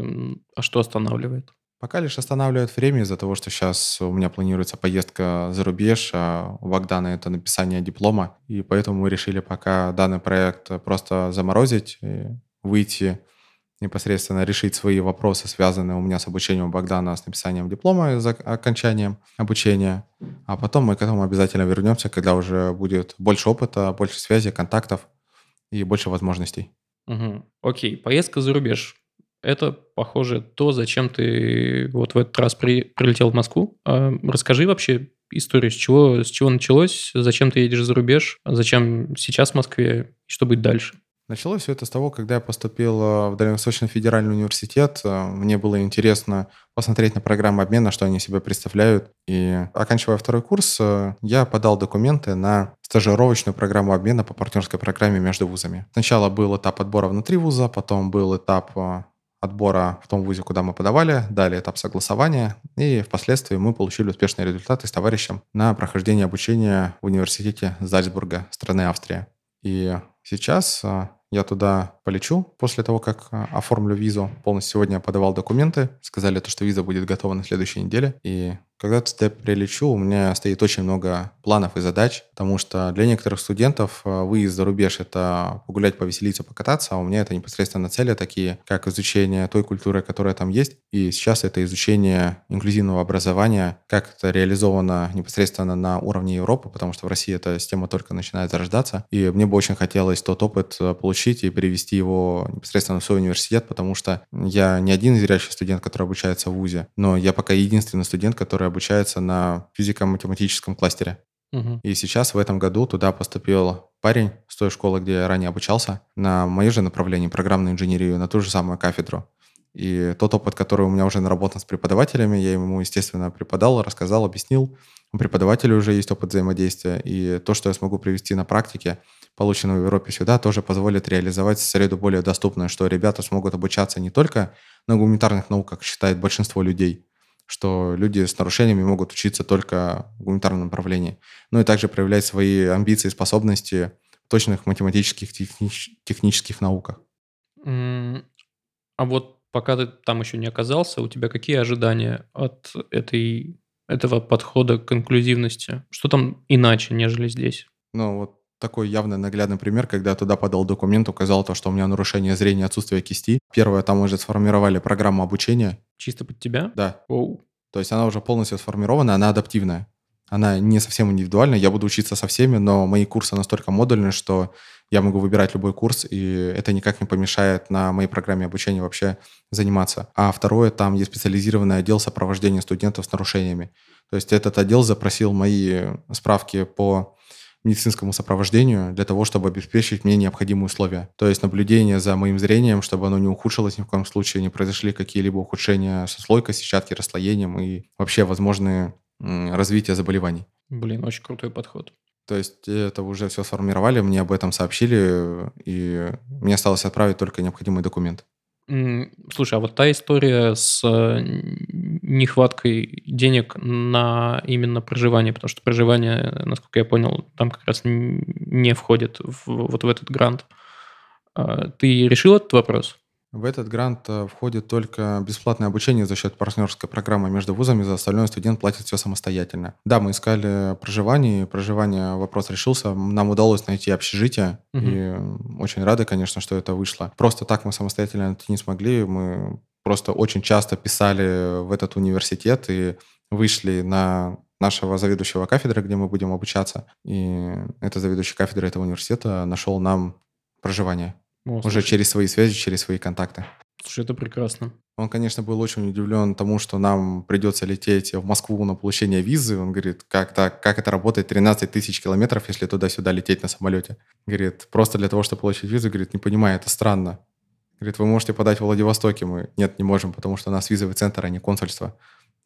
а что останавливает? Пока лишь останавливает время из-за того, что сейчас у меня планируется поездка за рубеж, а у Богдана это написание диплома, и поэтому мы решили пока данный проект просто заморозить, выйти непосредственно решить свои вопросы, связанные у меня с обучением Богдана, с написанием диплома за окончанием обучения. А потом мы к этому обязательно вернемся, когда уже будет больше опыта, больше связи, контактов и больше возможностей. Угу. Окей, поездка за рубеж. Это, похоже, то, зачем ты вот в этот раз при, прилетел в Москву. А расскажи вообще историю, с чего, с чего началось, зачем ты едешь за рубеж, зачем сейчас в Москве и что будет дальше. Началось все это с того, когда я поступил э, в Дальневосточный федеральный университет. Э, мне было интересно посмотреть на программу обмена, что они себе представляют. И оканчивая второй курс, э, я подал документы на стажировочную программу обмена по партнерской программе между вузами. Сначала был этап отбора внутри вуза, потом был этап отбора в том вузе, куда мы подавали, далее этап согласования, и впоследствии мы получили успешные результаты с товарищем на прохождение обучения в университете Зальцбурга, страны Австрия. И сейчас я туда полечу после того, как а, оформлю визу. Полностью сегодня я подавал документы. Сказали, то, что виза будет готова на следующей неделе. И когда я прилечу, у меня стоит очень много планов и задач, потому что для некоторых студентов э, выезд за рубеж — это погулять, повеселиться, покататься, а у меня это непосредственно цели такие, как изучение той культуры, которая там есть, и сейчас это изучение инклюзивного образования, как это реализовано непосредственно на уровне Европы, потому что в России эта система только начинает зарождаться, и мне бы очень хотелось тот опыт э, получить и перевести его непосредственно в свой университет, потому что я не один зрячий студент, который обучается в ВУЗе, но я пока единственный студент, который обучается на физико-математическом кластере. Угу. И сейчас в этом году туда поступил парень с той школы, где я ранее обучался, на мое же направление, программную инженерию, на ту же самую кафедру. И тот опыт, который у меня уже наработан с преподавателями, я ему, естественно, преподал, рассказал, объяснил. У преподавателя уже есть опыт взаимодействия. И то, что я смогу привести на практике, полученную в Европе сюда, тоже позволит реализовать среду более доступную, что ребята смогут обучаться не только на гуманитарных науках, считает большинство людей, что люди с нарушениями могут учиться только в гуманитарном направлении, но и также проявлять свои амбиции и способности в точных математических, технич- технических науках. А вот пока ты там еще не оказался, у тебя какие ожидания от этой, этого подхода к инклюзивности? Что там иначе, нежели здесь? Ну вот такой явный наглядный пример, когда я туда подал документ, указал то, что у меня нарушение зрения, отсутствие кисти. Первое, там уже сформировали программу обучения. Чисто под тебя? Да. Оу. То есть она уже полностью сформирована, она адаптивная. Она не совсем индивидуальная, я буду учиться со всеми, но мои курсы настолько модульны, что я могу выбирать любой курс, и это никак не помешает на моей программе обучения вообще заниматься. А второе, там есть специализированный отдел сопровождения студентов с нарушениями. То есть этот отдел запросил мои справки по медицинскому сопровождению для того, чтобы обеспечить мне необходимые условия. То есть наблюдение за моим зрением, чтобы оно не ухудшилось ни в коем случае, не произошли какие-либо ухудшения со слойкой, сетчатки, расслоением и вообще возможные развития заболеваний. Блин, очень крутой подход. То есть это уже все сформировали, мне об этом сообщили, и мне осталось отправить только необходимый документ. Слушай, а вот та история с э, нехваткой денег на именно проживание, потому что проживание, насколько я понял, там как раз не входит в, вот в этот грант. А ты решил этот вопрос? В этот грант э, входит только бесплатное обучение за счет партнерской программы между вузами, за остальное студент платит все самостоятельно. Да, мы искали проживание, проживание вопрос решился, нам удалось найти общежитие, угу. и очень рады, конечно, что это вышло. Просто так мы самостоятельно это не смогли, мы просто очень часто писали в этот университет и вышли на нашего заведующего кафедры, где мы будем обучаться. И это заведующий кафедры этого университета нашел нам проживание. О, уже через свои связи, через свои контакты. Слушай, это прекрасно. Он, конечно, был очень удивлен тому, что нам придется лететь в Москву на получение визы. Он говорит, как так, как это работает, 13 тысяч километров, если туда-сюда лететь на самолете. Говорит, просто для того, чтобы получить визу, говорит, не понимаю, это странно. Говорит, вы можете подать в Владивостоке. Мы, нет, не можем, потому что у нас визовый центр, а не консульство.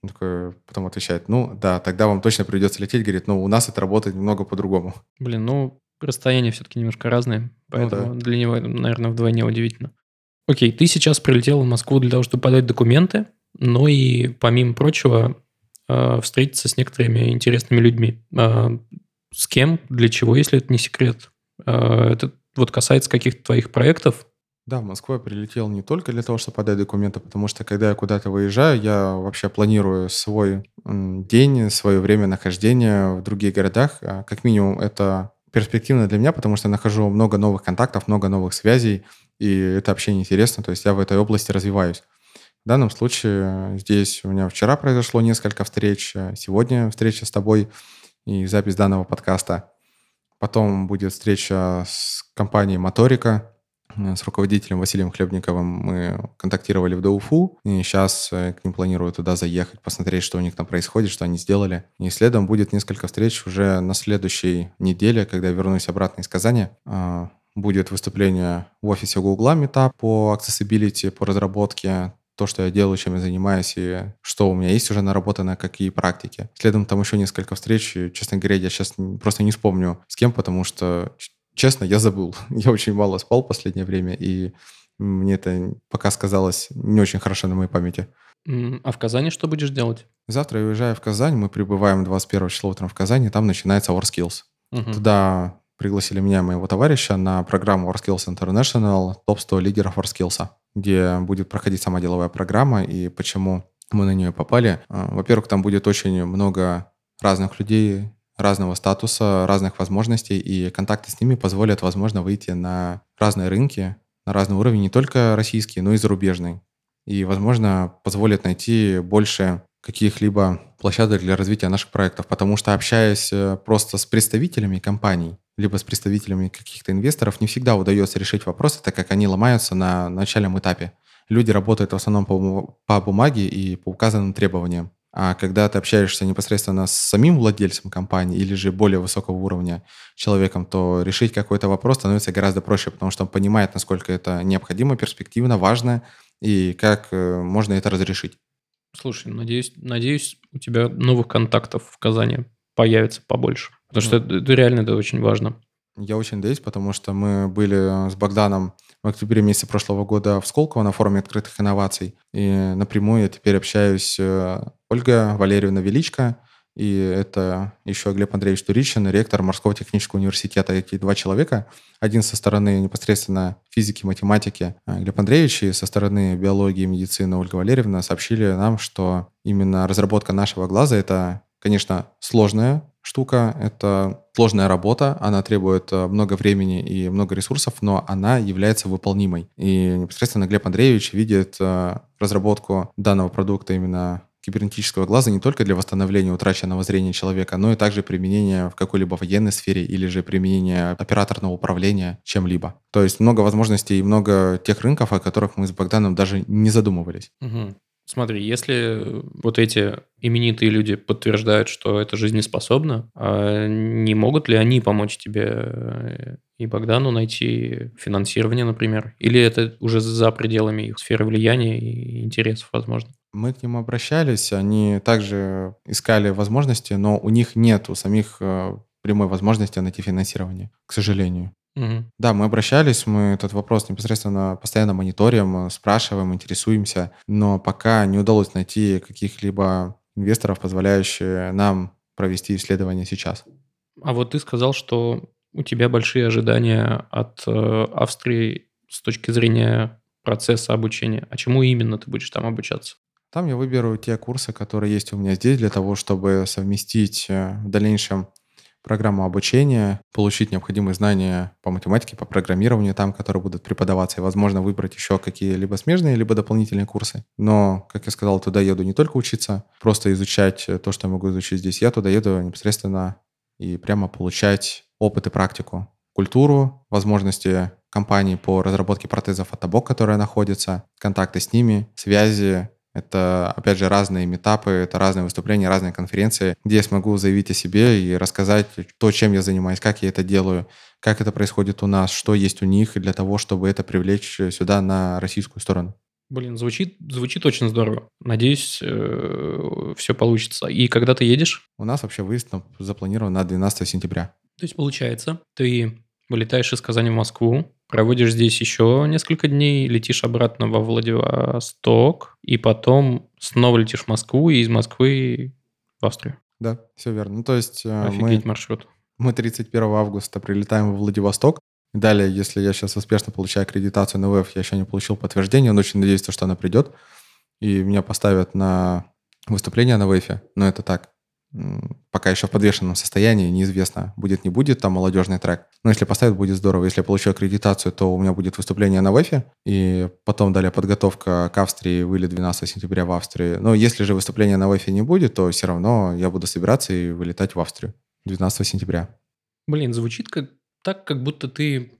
Он такой потом отвечает, ну да, тогда вам точно придется лететь. Говорит, ну у нас это работает немного по-другому. Блин, ну расстояния все-таки немножко разные, поэтому ну, да. для него, наверное, вдвойне удивительно. Окей, ты сейчас прилетел в Москву для того, чтобы подать документы, но и, помимо прочего, э, встретиться с некоторыми интересными людьми. Э, с кем, для чего, если это не секрет? Э, это вот касается каких-то твоих проектов, да, в Москву я прилетел не только для того, чтобы подать документы, потому что когда я куда-то выезжаю, я вообще планирую свой день, свое время нахождения в других городах. А, как минимум, это перспективно для меня, потому что я нахожу много новых контактов, много новых связей, и это общение интересно, то есть я в этой области развиваюсь. В данном случае здесь у меня вчера произошло несколько встреч, а сегодня встреча с тобой и запись данного подкаста. Потом будет встреча с компанией «Моторика», с руководителем Василием Хлебниковым мы контактировали в ДУФУ, и сейчас э, к ним планирую туда заехать, посмотреть, что у них там происходит, что они сделали. И следом будет несколько встреч уже на следующей неделе, когда я вернусь обратно из Казани. А, будет выступление в офисе Гугла Метап по accessibility, по разработке, то, что я делаю, чем я занимаюсь, и что у меня есть уже наработано, какие практики. Следом там еще несколько встреч, и, честно говоря, я сейчас просто не вспомню с кем, потому что Честно, я забыл. Я очень мало спал в последнее время, и мне это пока сказалось не очень хорошо на моей памяти. А в Казани что будешь делать? Завтра я уезжаю в Казань, мы прибываем 21 числа утром в Казани, там начинается WorkSkills. Угу. Туда пригласили меня и моего товарища на программу WorkSkills International топ-100 лидеров WorkSkills, где будет проходить сама деловая программа и почему мы на нее попали. А, во-первых, там будет очень много разных людей, разного статуса, разных возможностей, и контакты с ними позволят, возможно, выйти на разные рынки, на разный уровень, не только российский, но и зарубежный. И, возможно, позволит найти больше каких-либо площадок для развития наших проектов, потому что общаясь э, просто с представителями компаний, либо с представителями каких-то инвесторов, не всегда удается решить вопросы, так как они ломаются на начальном этапе. Люди работают в основном по, по бумаге и по указанным требованиям. А когда ты общаешься непосредственно с самим владельцем компании или же более высокого уровня человеком, то решить какой-то вопрос становится гораздо проще, потому что он понимает, насколько это необходимо, перспективно, важно и как э, можно это разрешить. Слушай, надеюсь, надеюсь, у тебя новых контактов в Казани появится побольше, потому что это, это реально это очень важно. Я очень надеюсь, потому что мы были с Богданом в октябре месяце прошлого года в Сколково на форуме открытых инноваций. И напрямую я теперь общаюсь э, Ольга Валерьевна Величко, и это еще Глеб Андреевич Туричин, ректор Морского технического университета. Эти два человека. Один со стороны непосредственно физики, математики э, Глеб Андреевич, и со стороны биологии и медицины Ольга Валерьевна сообщили нам, что именно разработка нашего глаза — это, конечно, сложная штука, это сложная работа, она требует э, много времени и много ресурсов, но она является выполнимой. И непосредственно Глеб Андреевич видит э, разработку данного продукта именно кибернетического глаза не только для восстановления утраченного зрения человека, но и также применение в какой-либо военной сфере или же применение операторного управления чем-либо. То есть много возможностей и много тех рынков, о которых мы с Богданом даже не задумывались. Угу. Смотри, если вот эти именитые люди подтверждают, что это жизнеспособно, а не могут ли они помочь тебе э, и Богдану найти финансирование, например? Или это уже за пределами их сферы влияния и интересов, возможно? Мы к ним обращались, они также искали возможности, но у них нет у самих э, прямой возможности найти финансирование, к сожалению. Да, мы обращались, мы этот вопрос непосредственно постоянно мониторим, спрашиваем, интересуемся, но пока не удалось найти каких-либо инвесторов, позволяющих нам провести исследование сейчас. А вот ты сказал, что у тебя большие ожидания от э, Австрии с точки зрения процесса обучения. А чему именно ты будешь там обучаться? Там я выберу те курсы, которые есть у меня здесь, для того, чтобы совместить э, в дальнейшем программу обучения, получить необходимые знания по математике, по программированию там, которые будут преподаваться, и, возможно, выбрать еще какие-либо смежные, либо дополнительные курсы. Но, как я сказал, туда еду не только учиться, просто изучать то, что я могу изучить здесь. Я туда еду непосредственно и прямо получать опыт и практику, культуру, возможности компаний по разработке протезов от Абок, которая находится, контакты с ними, связи, это, опять же, разные метапы, это разные выступления, разные конференции, где я смогу заявить о себе и рассказать то, чем я занимаюсь, как я это делаю, как это происходит у нас, что есть у них, для того, чтобы это привлечь сюда на российскую сторону. Блин, звучит, звучит очень здорово. Надеюсь, э, все получится. И когда ты едешь? У нас вообще выезд запланирован на 12 сентября. То есть, получается, ты вылетаешь из Казани в Москву, проводишь здесь еще несколько дней, летишь обратно во Владивосток, и потом снова летишь в Москву, и из Москвы в Австрию. Да, все верно. Ну, то есть э, Офигеть мы, маршрут. Мы 31 августа прилетаем во Владивосток. Далее, если я сейчас успешно получаю аккредитацию на ВЭФ, я еще не получил подтверждение, но очень надеюсь, что она придет, и меня поставят на выступление на ВЭФе. Но это так, пока еще в подвешенном состоянии, неизвестно, будет, не будет там молодежный трек. Но если поставят, будет здорово. Если я получу аккредитацию, то у меня будет выступление на ВЭФе, и потом далее подготовка к Австрии, вылет 12 сентября в Австрии. Но если же выступления на ВЭФе не будет, то все равно я буду собираться и вылетать в Австрию 12 сентября. Блин, звучит как так, как будто ты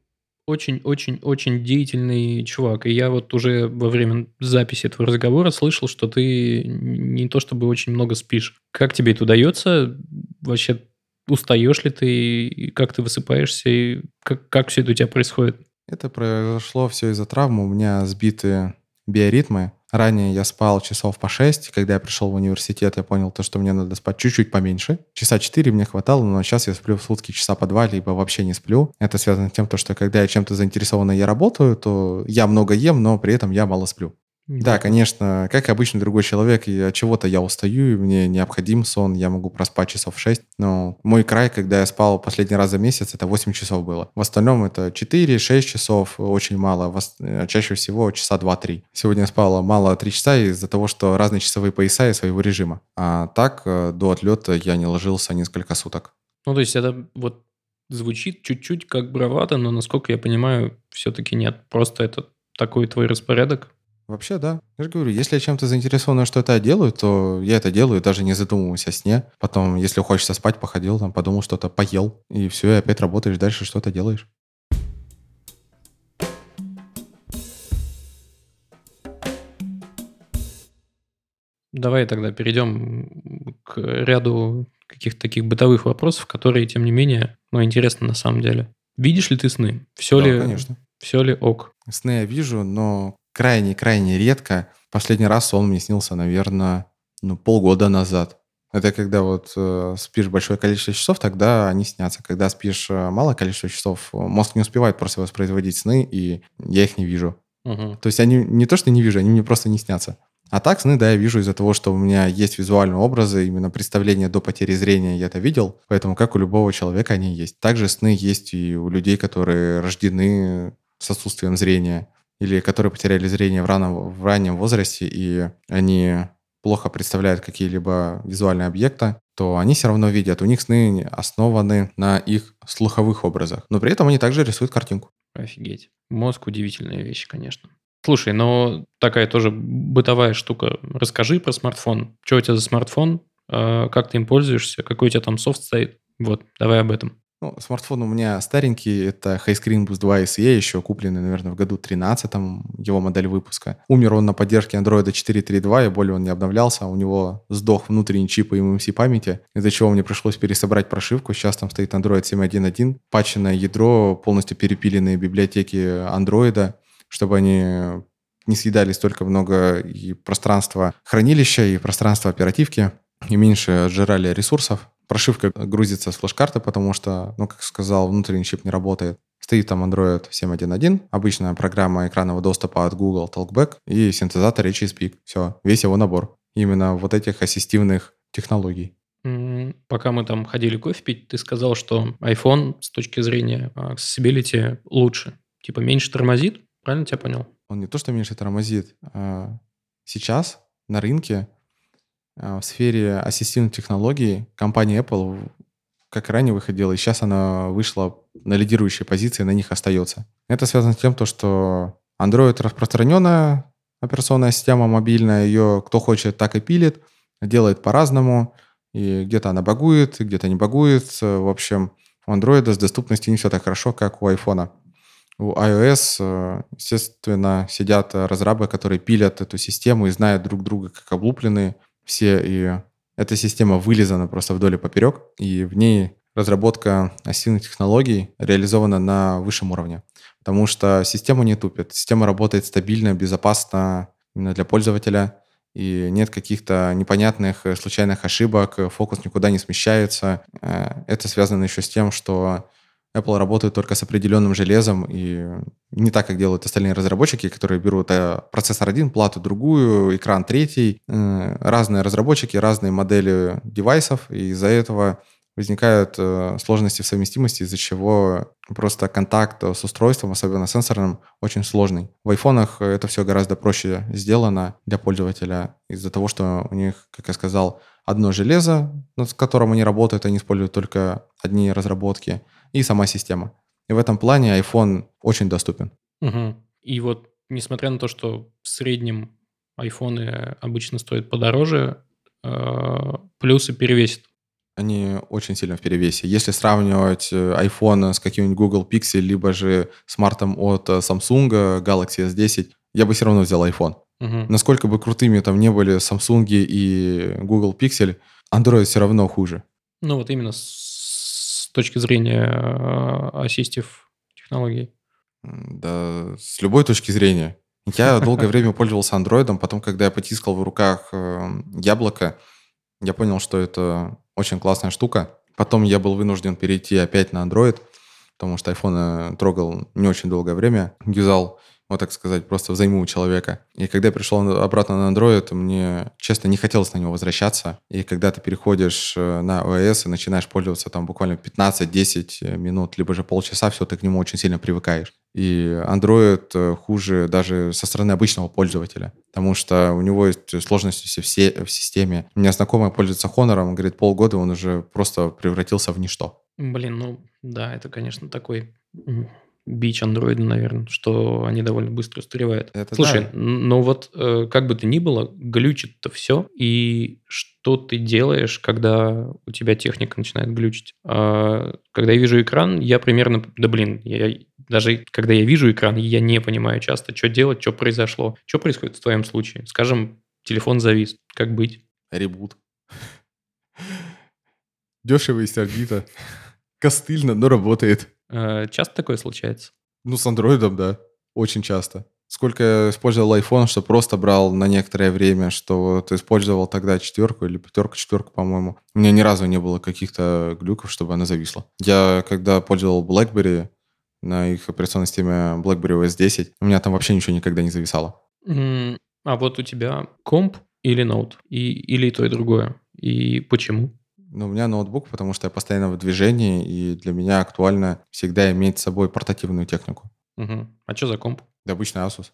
очень-очень-очень деятельный чувак. И я вот уже во время записи этого разговора слышал, что ты не то чтобы очень много спишь. Как тебе это удается? Вообще устаешь ли ты? Как ты высыпаешься? И как, как все это у тебя происходит? Это произошло все из-за травмы. У меня сбиты биоритмы. Ранее я спал часов по 6. Когда я пришел в университет, я понял то, что мне надо спать чуть-чуть поменьше. Часа 4 мне хватало, но сейчас я сплю в сутки часа по 2, либо вообще не сплю. Это связано с тем, что когда я чем-то заинтересован я работаю, то я много ем, но при этом я мало сплю. Да, конечно, как и обычный другой человек, и от чего-то я устаю, и мне необходим сон, я могу проспать часов 6. Но мой край, когда я спал последний раз за месяц, это 8 часов было. В остальном это 4-6 часов, очень мало. Э, чаще всего часа 2-3. Сегодня я спал мало 3 часа из-за того, что разные часовые пояса и своего режима. А так, э, до отлета я не ложился несколько суток. Ну, то есть это вот звучит чуть-чуть как бравада, но, насколько я понимаю, все-таки нет. Просто это такой твой распорядок, Вообще, да. Я же говорю, если я чем-то заинтересован, что это я делаю, то я это делаю, даже не задумываясь о сне. Потом, если хочется спать, походил, там, подумал что-то, поел, и все, и опять работаешь дальше, что-то делаешь. Давай тогда перейдем к ряду каких-то таких бытовых вопросов, которые, тем не менее, ну, интересны на самом деле. Видишь ли ты сны? Все да, ли, конечно. Все ли ок? Сны я вижу, но крайне-крайне редко. Последний раз он мне снился, наверное, ну, полгода назад. Это когда вот э, спишь большое количество часов, тогда они снятся. Когда спишь э, малое количество часов, мозг не успевает просто воспроизводить сны, и я их не вижу. Угу. То есть они не то, что не вижу, они мне просто не снятся. А так сны, да, я вижу из-за того, что у меня есть визуальные образы, именно представление до потери зрения я это видел, поэтому как у любого человека они есть. Также сны есть и у людей, которые рождены с отсутствием зрения или которые потеряли зрение в раннем, в раннем возрасте, и они плохо представляют какие-либо визуальные объекты, то они все равно видят. У них сны основаны на их слуховых образах. Но при этом они также рисуют картинку. Офигеть. Мозг удивительная вещь, конечно. Слушай, но такая тоже бытовая штука. Расскажи про смартфон. Что у тебя за смартфон? А, как ты им пользуешься? Какой у тебя там софт стоит? Вот, давай об этом. Ну, смартфон у меня старенький, это Highscreen Boost 2 SE, еще купленный, наверное, в году 13 его модель выпуска. Умер он на поддержке Android 4.3.2, и более он не обновлялся, у него сдох внутренний чип eMMC памяти, из-за чего мне пришлось пересобрать прошивку, сейчас там стоит Android 7.1.1, патченное ядро, полностью перепиленные библиотеки Android, чтобы они не съедали столько много и пространства хранилища, и пространства оперативки, и меньше отжирали ресурсов. Прошивка грузится с флеш-карты, потому что, ну, как сказал, внутренний чип не работает. Стоит там Android 7.1.1, обычная программа экранного доступа от Google Talkback и синтезатор HSpeak. Все, весь его набор. Именно вот этих ассистивных технологий. Пока мы там ходили кофе пить, ты сказал, что iPhone с точки зрения accessibility лучше. Типа меньше тормозит? Правильно тебя понял? Он не то, что меньше тормозит. А сейчас на рынке в сфере ассистивных технологий компания Apple как ранее выходила, и сейчас она вышла на лидирующие позиции, на них остается. Это связано с тем, то, что Android распространенная операционная система мобильная, ее кто хочет, так и пилит, делает по-разному, и где-то она багует, где-то не багует. В общем, у Android с доступностью не все так хорошо, как у iPhone. У iOS, естественно, сидят разрабы, которые пилят эту систему и знают друг друга как облупленные все, и эта система вылизана просто вдоль и поперек, и в ней разработка осиных технологий реализована на высшем уровне. Потому что система не тупит. Система работает стабильно, безопасно именно для пользователя. И нет каких-то непонятных э, случайных ошибок, фокус никуда не смещается. Э, это связано еще с тем, что Apple работает только с определенным железом, и не так, как делают остальные разработчики, которые берут э, процессор один, плату другую, экран третий. Э, разные разработчики, разные модели девайсов, и из-за этого возникают э, сложности в совместимости, из-за чего просто контакт с устройством, особенно сенсорным, очень сложный. В айфонах это все гораздо проще сделано для пользователя из-за того, что у них, как я сказал, одно железо, над которым они работают, они используют только одни разработки – и сама система. И в этом плане iPhone очень доступен. Угу. И вот, несмотря на то, что в среднем айфоны обычно стоят подороже, э, плюсы перевесят. Они очень сильно в перевесе. Если сравнивать э, iPhone с каким-нибудь Google Pixel, либо же смартом от э, Samsung Galaxy S10, я бы все равно взял iPhone. Угу. Насколько бы крутыми там не были Samsung и Google Pixel, Android все равно хуже. Ну вот именно точки зрения э, ассистив технологий? Да, с любой точки зрения. Я долгое время пользовался андроидом, потом, когда я потискал в руках э, яблоко, я понял, что это очень классная штука. Потом я был вынужден перейти опять на Android, потому что iPhone трогал не очень долгое время, юзал вот так сказать, просто взайму у человека. И когда я пришел обратно на Android, мне, честно, не хотелось на него возвращаться. И когда ты переходишь э, на iOS и начинаешь пользоваться там буквально 15-10 минут, либо же полчаса, все, ты к нему очень сильно привыкаешь. И Android э, хуже даже со стороны обычного пользователя, потому что у него есть сложности все в системе. У меня знакомый пользуется Honor, говорит, полгода он уже просто превратился в ничто. Блин, ну да, это, конечно, такой бич андроида, наверное, что они довольно быстро устаревают. Это Слушай, да. ну вот э, как бы то ни было, глючит-то все, и что ты делаешь, когда у тебя техника начинает глючить? А, когда я вижу экран, я примерно, да блин, я, даже когда я вижу экран, я не понимаю часто, что делать, что произошло. Что происходит в твоем случае? Скажем, телефон завис, как быть? Ребут. Дешево и сердито. Костыльно, но работает. Э, часто такое случается? Ну, с андроидом, да. Очень часто. Сколько я использовал iPhone, что просто брал на некоторое время, что вот использовал тогда четверку или пятерку, четверку, по-моему. У меня ни разу не было каких-то глюков, чтобы она зависла. Я когда пользовал BlackBerry, на их операционной системе BlackBerry OS 10, у меня там вообще ничего никогда не зависало. А вот у тебя комп или ноут? И, или и то, и другое? И почему? Ну, у меня ноутбук, потому что я постоянно в движении, и для меня актуально всегда иметь с собой портативную технику. Угу. А что за комп? Да, обычный Asus.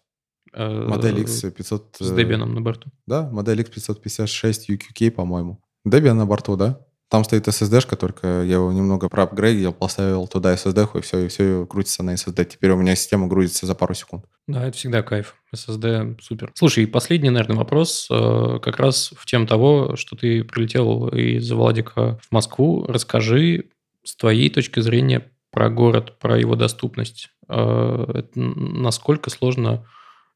Э, модель X500... С Debian на борту? Да, модель X556 UQK, по-моему. Debian на борту, да? Там стоит SSD-шка, только я его немного проапгрейдил, поставил туда SSD, и все, и все крутится на SSD. Теперь у меня система грузится за пару секунд. Да, это всегда кайф. SSD супер. Слушай, и последний, наверное, вопрос э, как раз в тем того, что ты прилетел из Владика в Москву. Расскажи с твоей точки зрения про город, про его доступность. Э, насколько сложно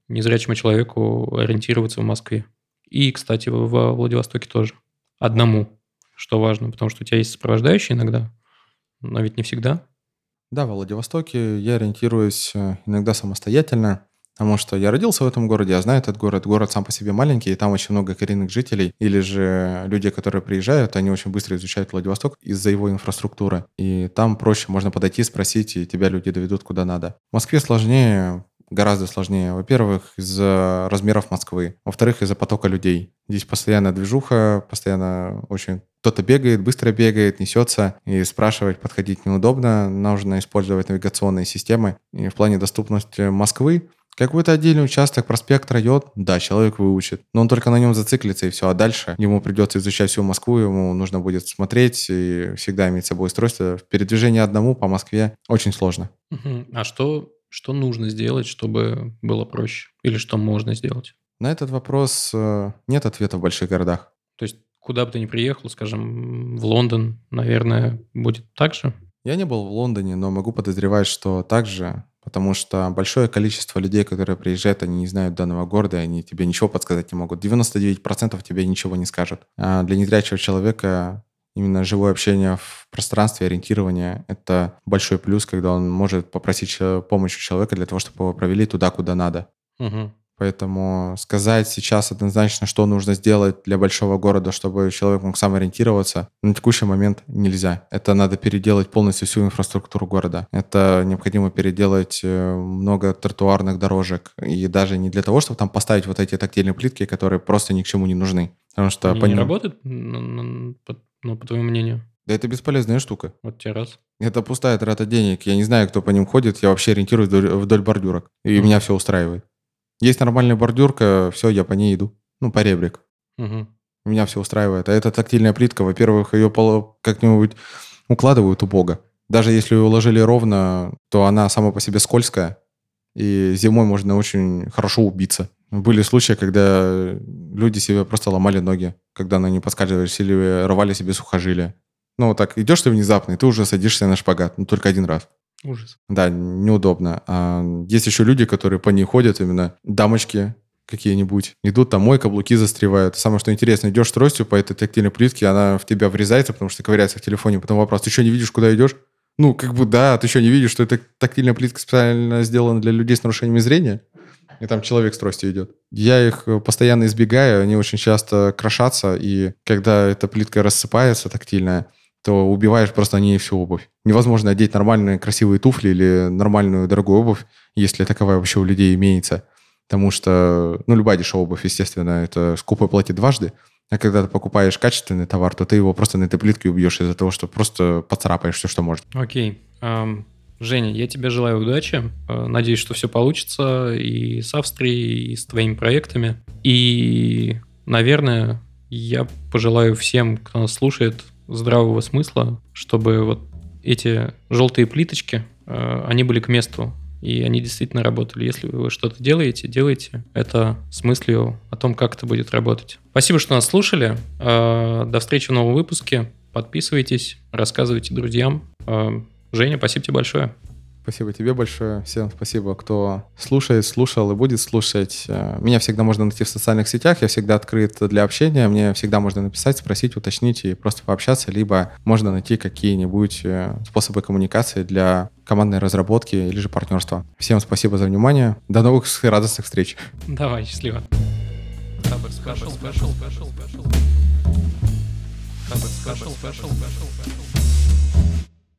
незрячему человеку ориентироваться в Москве? И, кстати, во Владивостоке тоже. Одному что важно, потому что у тебя есть сопровождающий иногда, но ведь не всегда. Да, в Владивостоке я ориентируюсь э, иногда самостоятельно, потому что я родился в этом городе, я знаю этот город. Город сам по себе маленький, и там очень много коренных жителей. Или же люди, которые приезжают, они очень быстро изучают Владивосток из-за его инфраструктуры. И там проще, можно подойти, спросить, и тебя люди доведут куда надо. В Москве сложнее, гораздо сложнее. Во-первых, из-за размеров Москвы. Во-вторых, из-за потока людей. Здесь постоянно движуха, постоянно очень кто-то бегает, быстро бегает, несется, и спрашивать, подходить неудобно. Нужно использовать навигационные системы. И в плане доступности Москвы Какой-то отдельный участок, проспект, район, да, человек выучит. Но он только на нем зациклится, и все. А дальше ему придется изучать всю Москву, ему нужно будет смотреть и всегда иметь с собой устройство. В передвижении одному по Москве очень сложно. Угу. А что, что нужно сделать, чтобы было проще? Или что можно сделать? На этот вопрос э, нет ответа в больших городах. То есть куда бы ты ни приехал, скажем, в Лондон, наверное, будет так же? Я не был в Лондоне, но могу подозревать, что так же Потому что большое количество людей, которые приезжают, они не знают данного города, они тебе ничего подсказать не могут. 99% тебе ничего не скажут. А для незрячего человека именно живое общение в пространстве, ориентирование — это большой плюс, когда он может попросить помощи человека для того, чтобы его провели туда, куда надо. Угу. Поэтому сказать сейчас однозначно, что нужно сделать для большого города, чтобы человек мог сам ориентироваться, на текущий момент нельзя. Это надо переделать полностью всю инфраструктуру города. Это необходимо переделать э, много тротуарных дорожек. И даже не для того, чтобы там поставить вот эти тактильные плитки, которые просто ни к чему не нужны. Потому что Они по не ним... работают, ну, по твоему мнению? Да это бесполезная штука. Вот те раз. Это пустая трата денег. Я не знаю, кто по ним ходит. Я вообще ориентируюсь вдоль, вдоль бордюрок. И mm. меня все устраивает. Есть нормальная бордюрка, все, я по ней иду. Ну, по ребрик. Угу. Меня все устраивает. А эта тактильная плитка, во-первых, ее как-нибудь укладывают убого. Даже если ее уложили ровно, то она сама по себе скользкая. И зимой можно очень хорошо убиться. Были случаи, когда люди себе просто ломали ноги, когда на ней поскальзывались или рвали себе сухожилия. Ну, вот так, идешь ты внезапно, и ты уже садишься на шпагат, ну, только один раз. Ужас. Да, неудобно. А есть еще люди, которые по ней ходят, именно дамочки какие-нибудь. Идут там, мой каблуки застревают. Самое что интересно, идешь тростью по этой тактильной плитке, она в тебя врезается, потому что ковыряется в телефоне. Потом вопрос, ты что, не видишь, куда идешь? Ну, как бы да, ты что, не видишь, что эта тактильная плитка специально сделана для людей с нарушениями зрения? И там человек с тростью идет. Я их постоянно избегаю, они очень часто крошатся, и когда эта плитка рассыпается тактильная, то убиваешь просто не всю обувь. Невозможно одеть нормальные красивые туфли или нормальную дорогую обувь, если таковая вообще у людей имеется. Потому что, ну, любая дешевая обувь, естественно, это скупо платит дважды. А когда ты покупаешь качественный товар, то ты его просто на этой плитке убьешь из-за того, что просто поцарапаешь все, что может. Окей. Okay. Um, Женя, я тебе желаю удачи. Э, надеюсь, что все получится и с Австрией, и с твоими проектами. И, наверное, я пожелаю всем, кто нас слушает, здравого смысла, чтобы вот эти желтые плиточки, э, они были к месту, и они действительно работали. Если вы что-то делаете, делайте это с мыслью о том, как это будет работать. Спасибо, что нас слушали. Э, до встречи в новом выпуске. Подписывайтесь, рассказывайте друзьям. Э, Женя, спасибо тебе большое. Спасибо тебе большое. Всем спасибо, кто слушает, слушал и будет слушать. Э, меня всегда можно найти в социальных сетях. Я всегда открыт для общения. Мне всегда можно написать, спросить, уточнить и просто пообщаться. Либо можно найти какие-нибудь э, способы коммуникации для командной разработки или же партнерства. Всем спасибо за внимание. До новых радостных встреч. Давай, счастливо. Special, special, special, special. Special, special, special, special.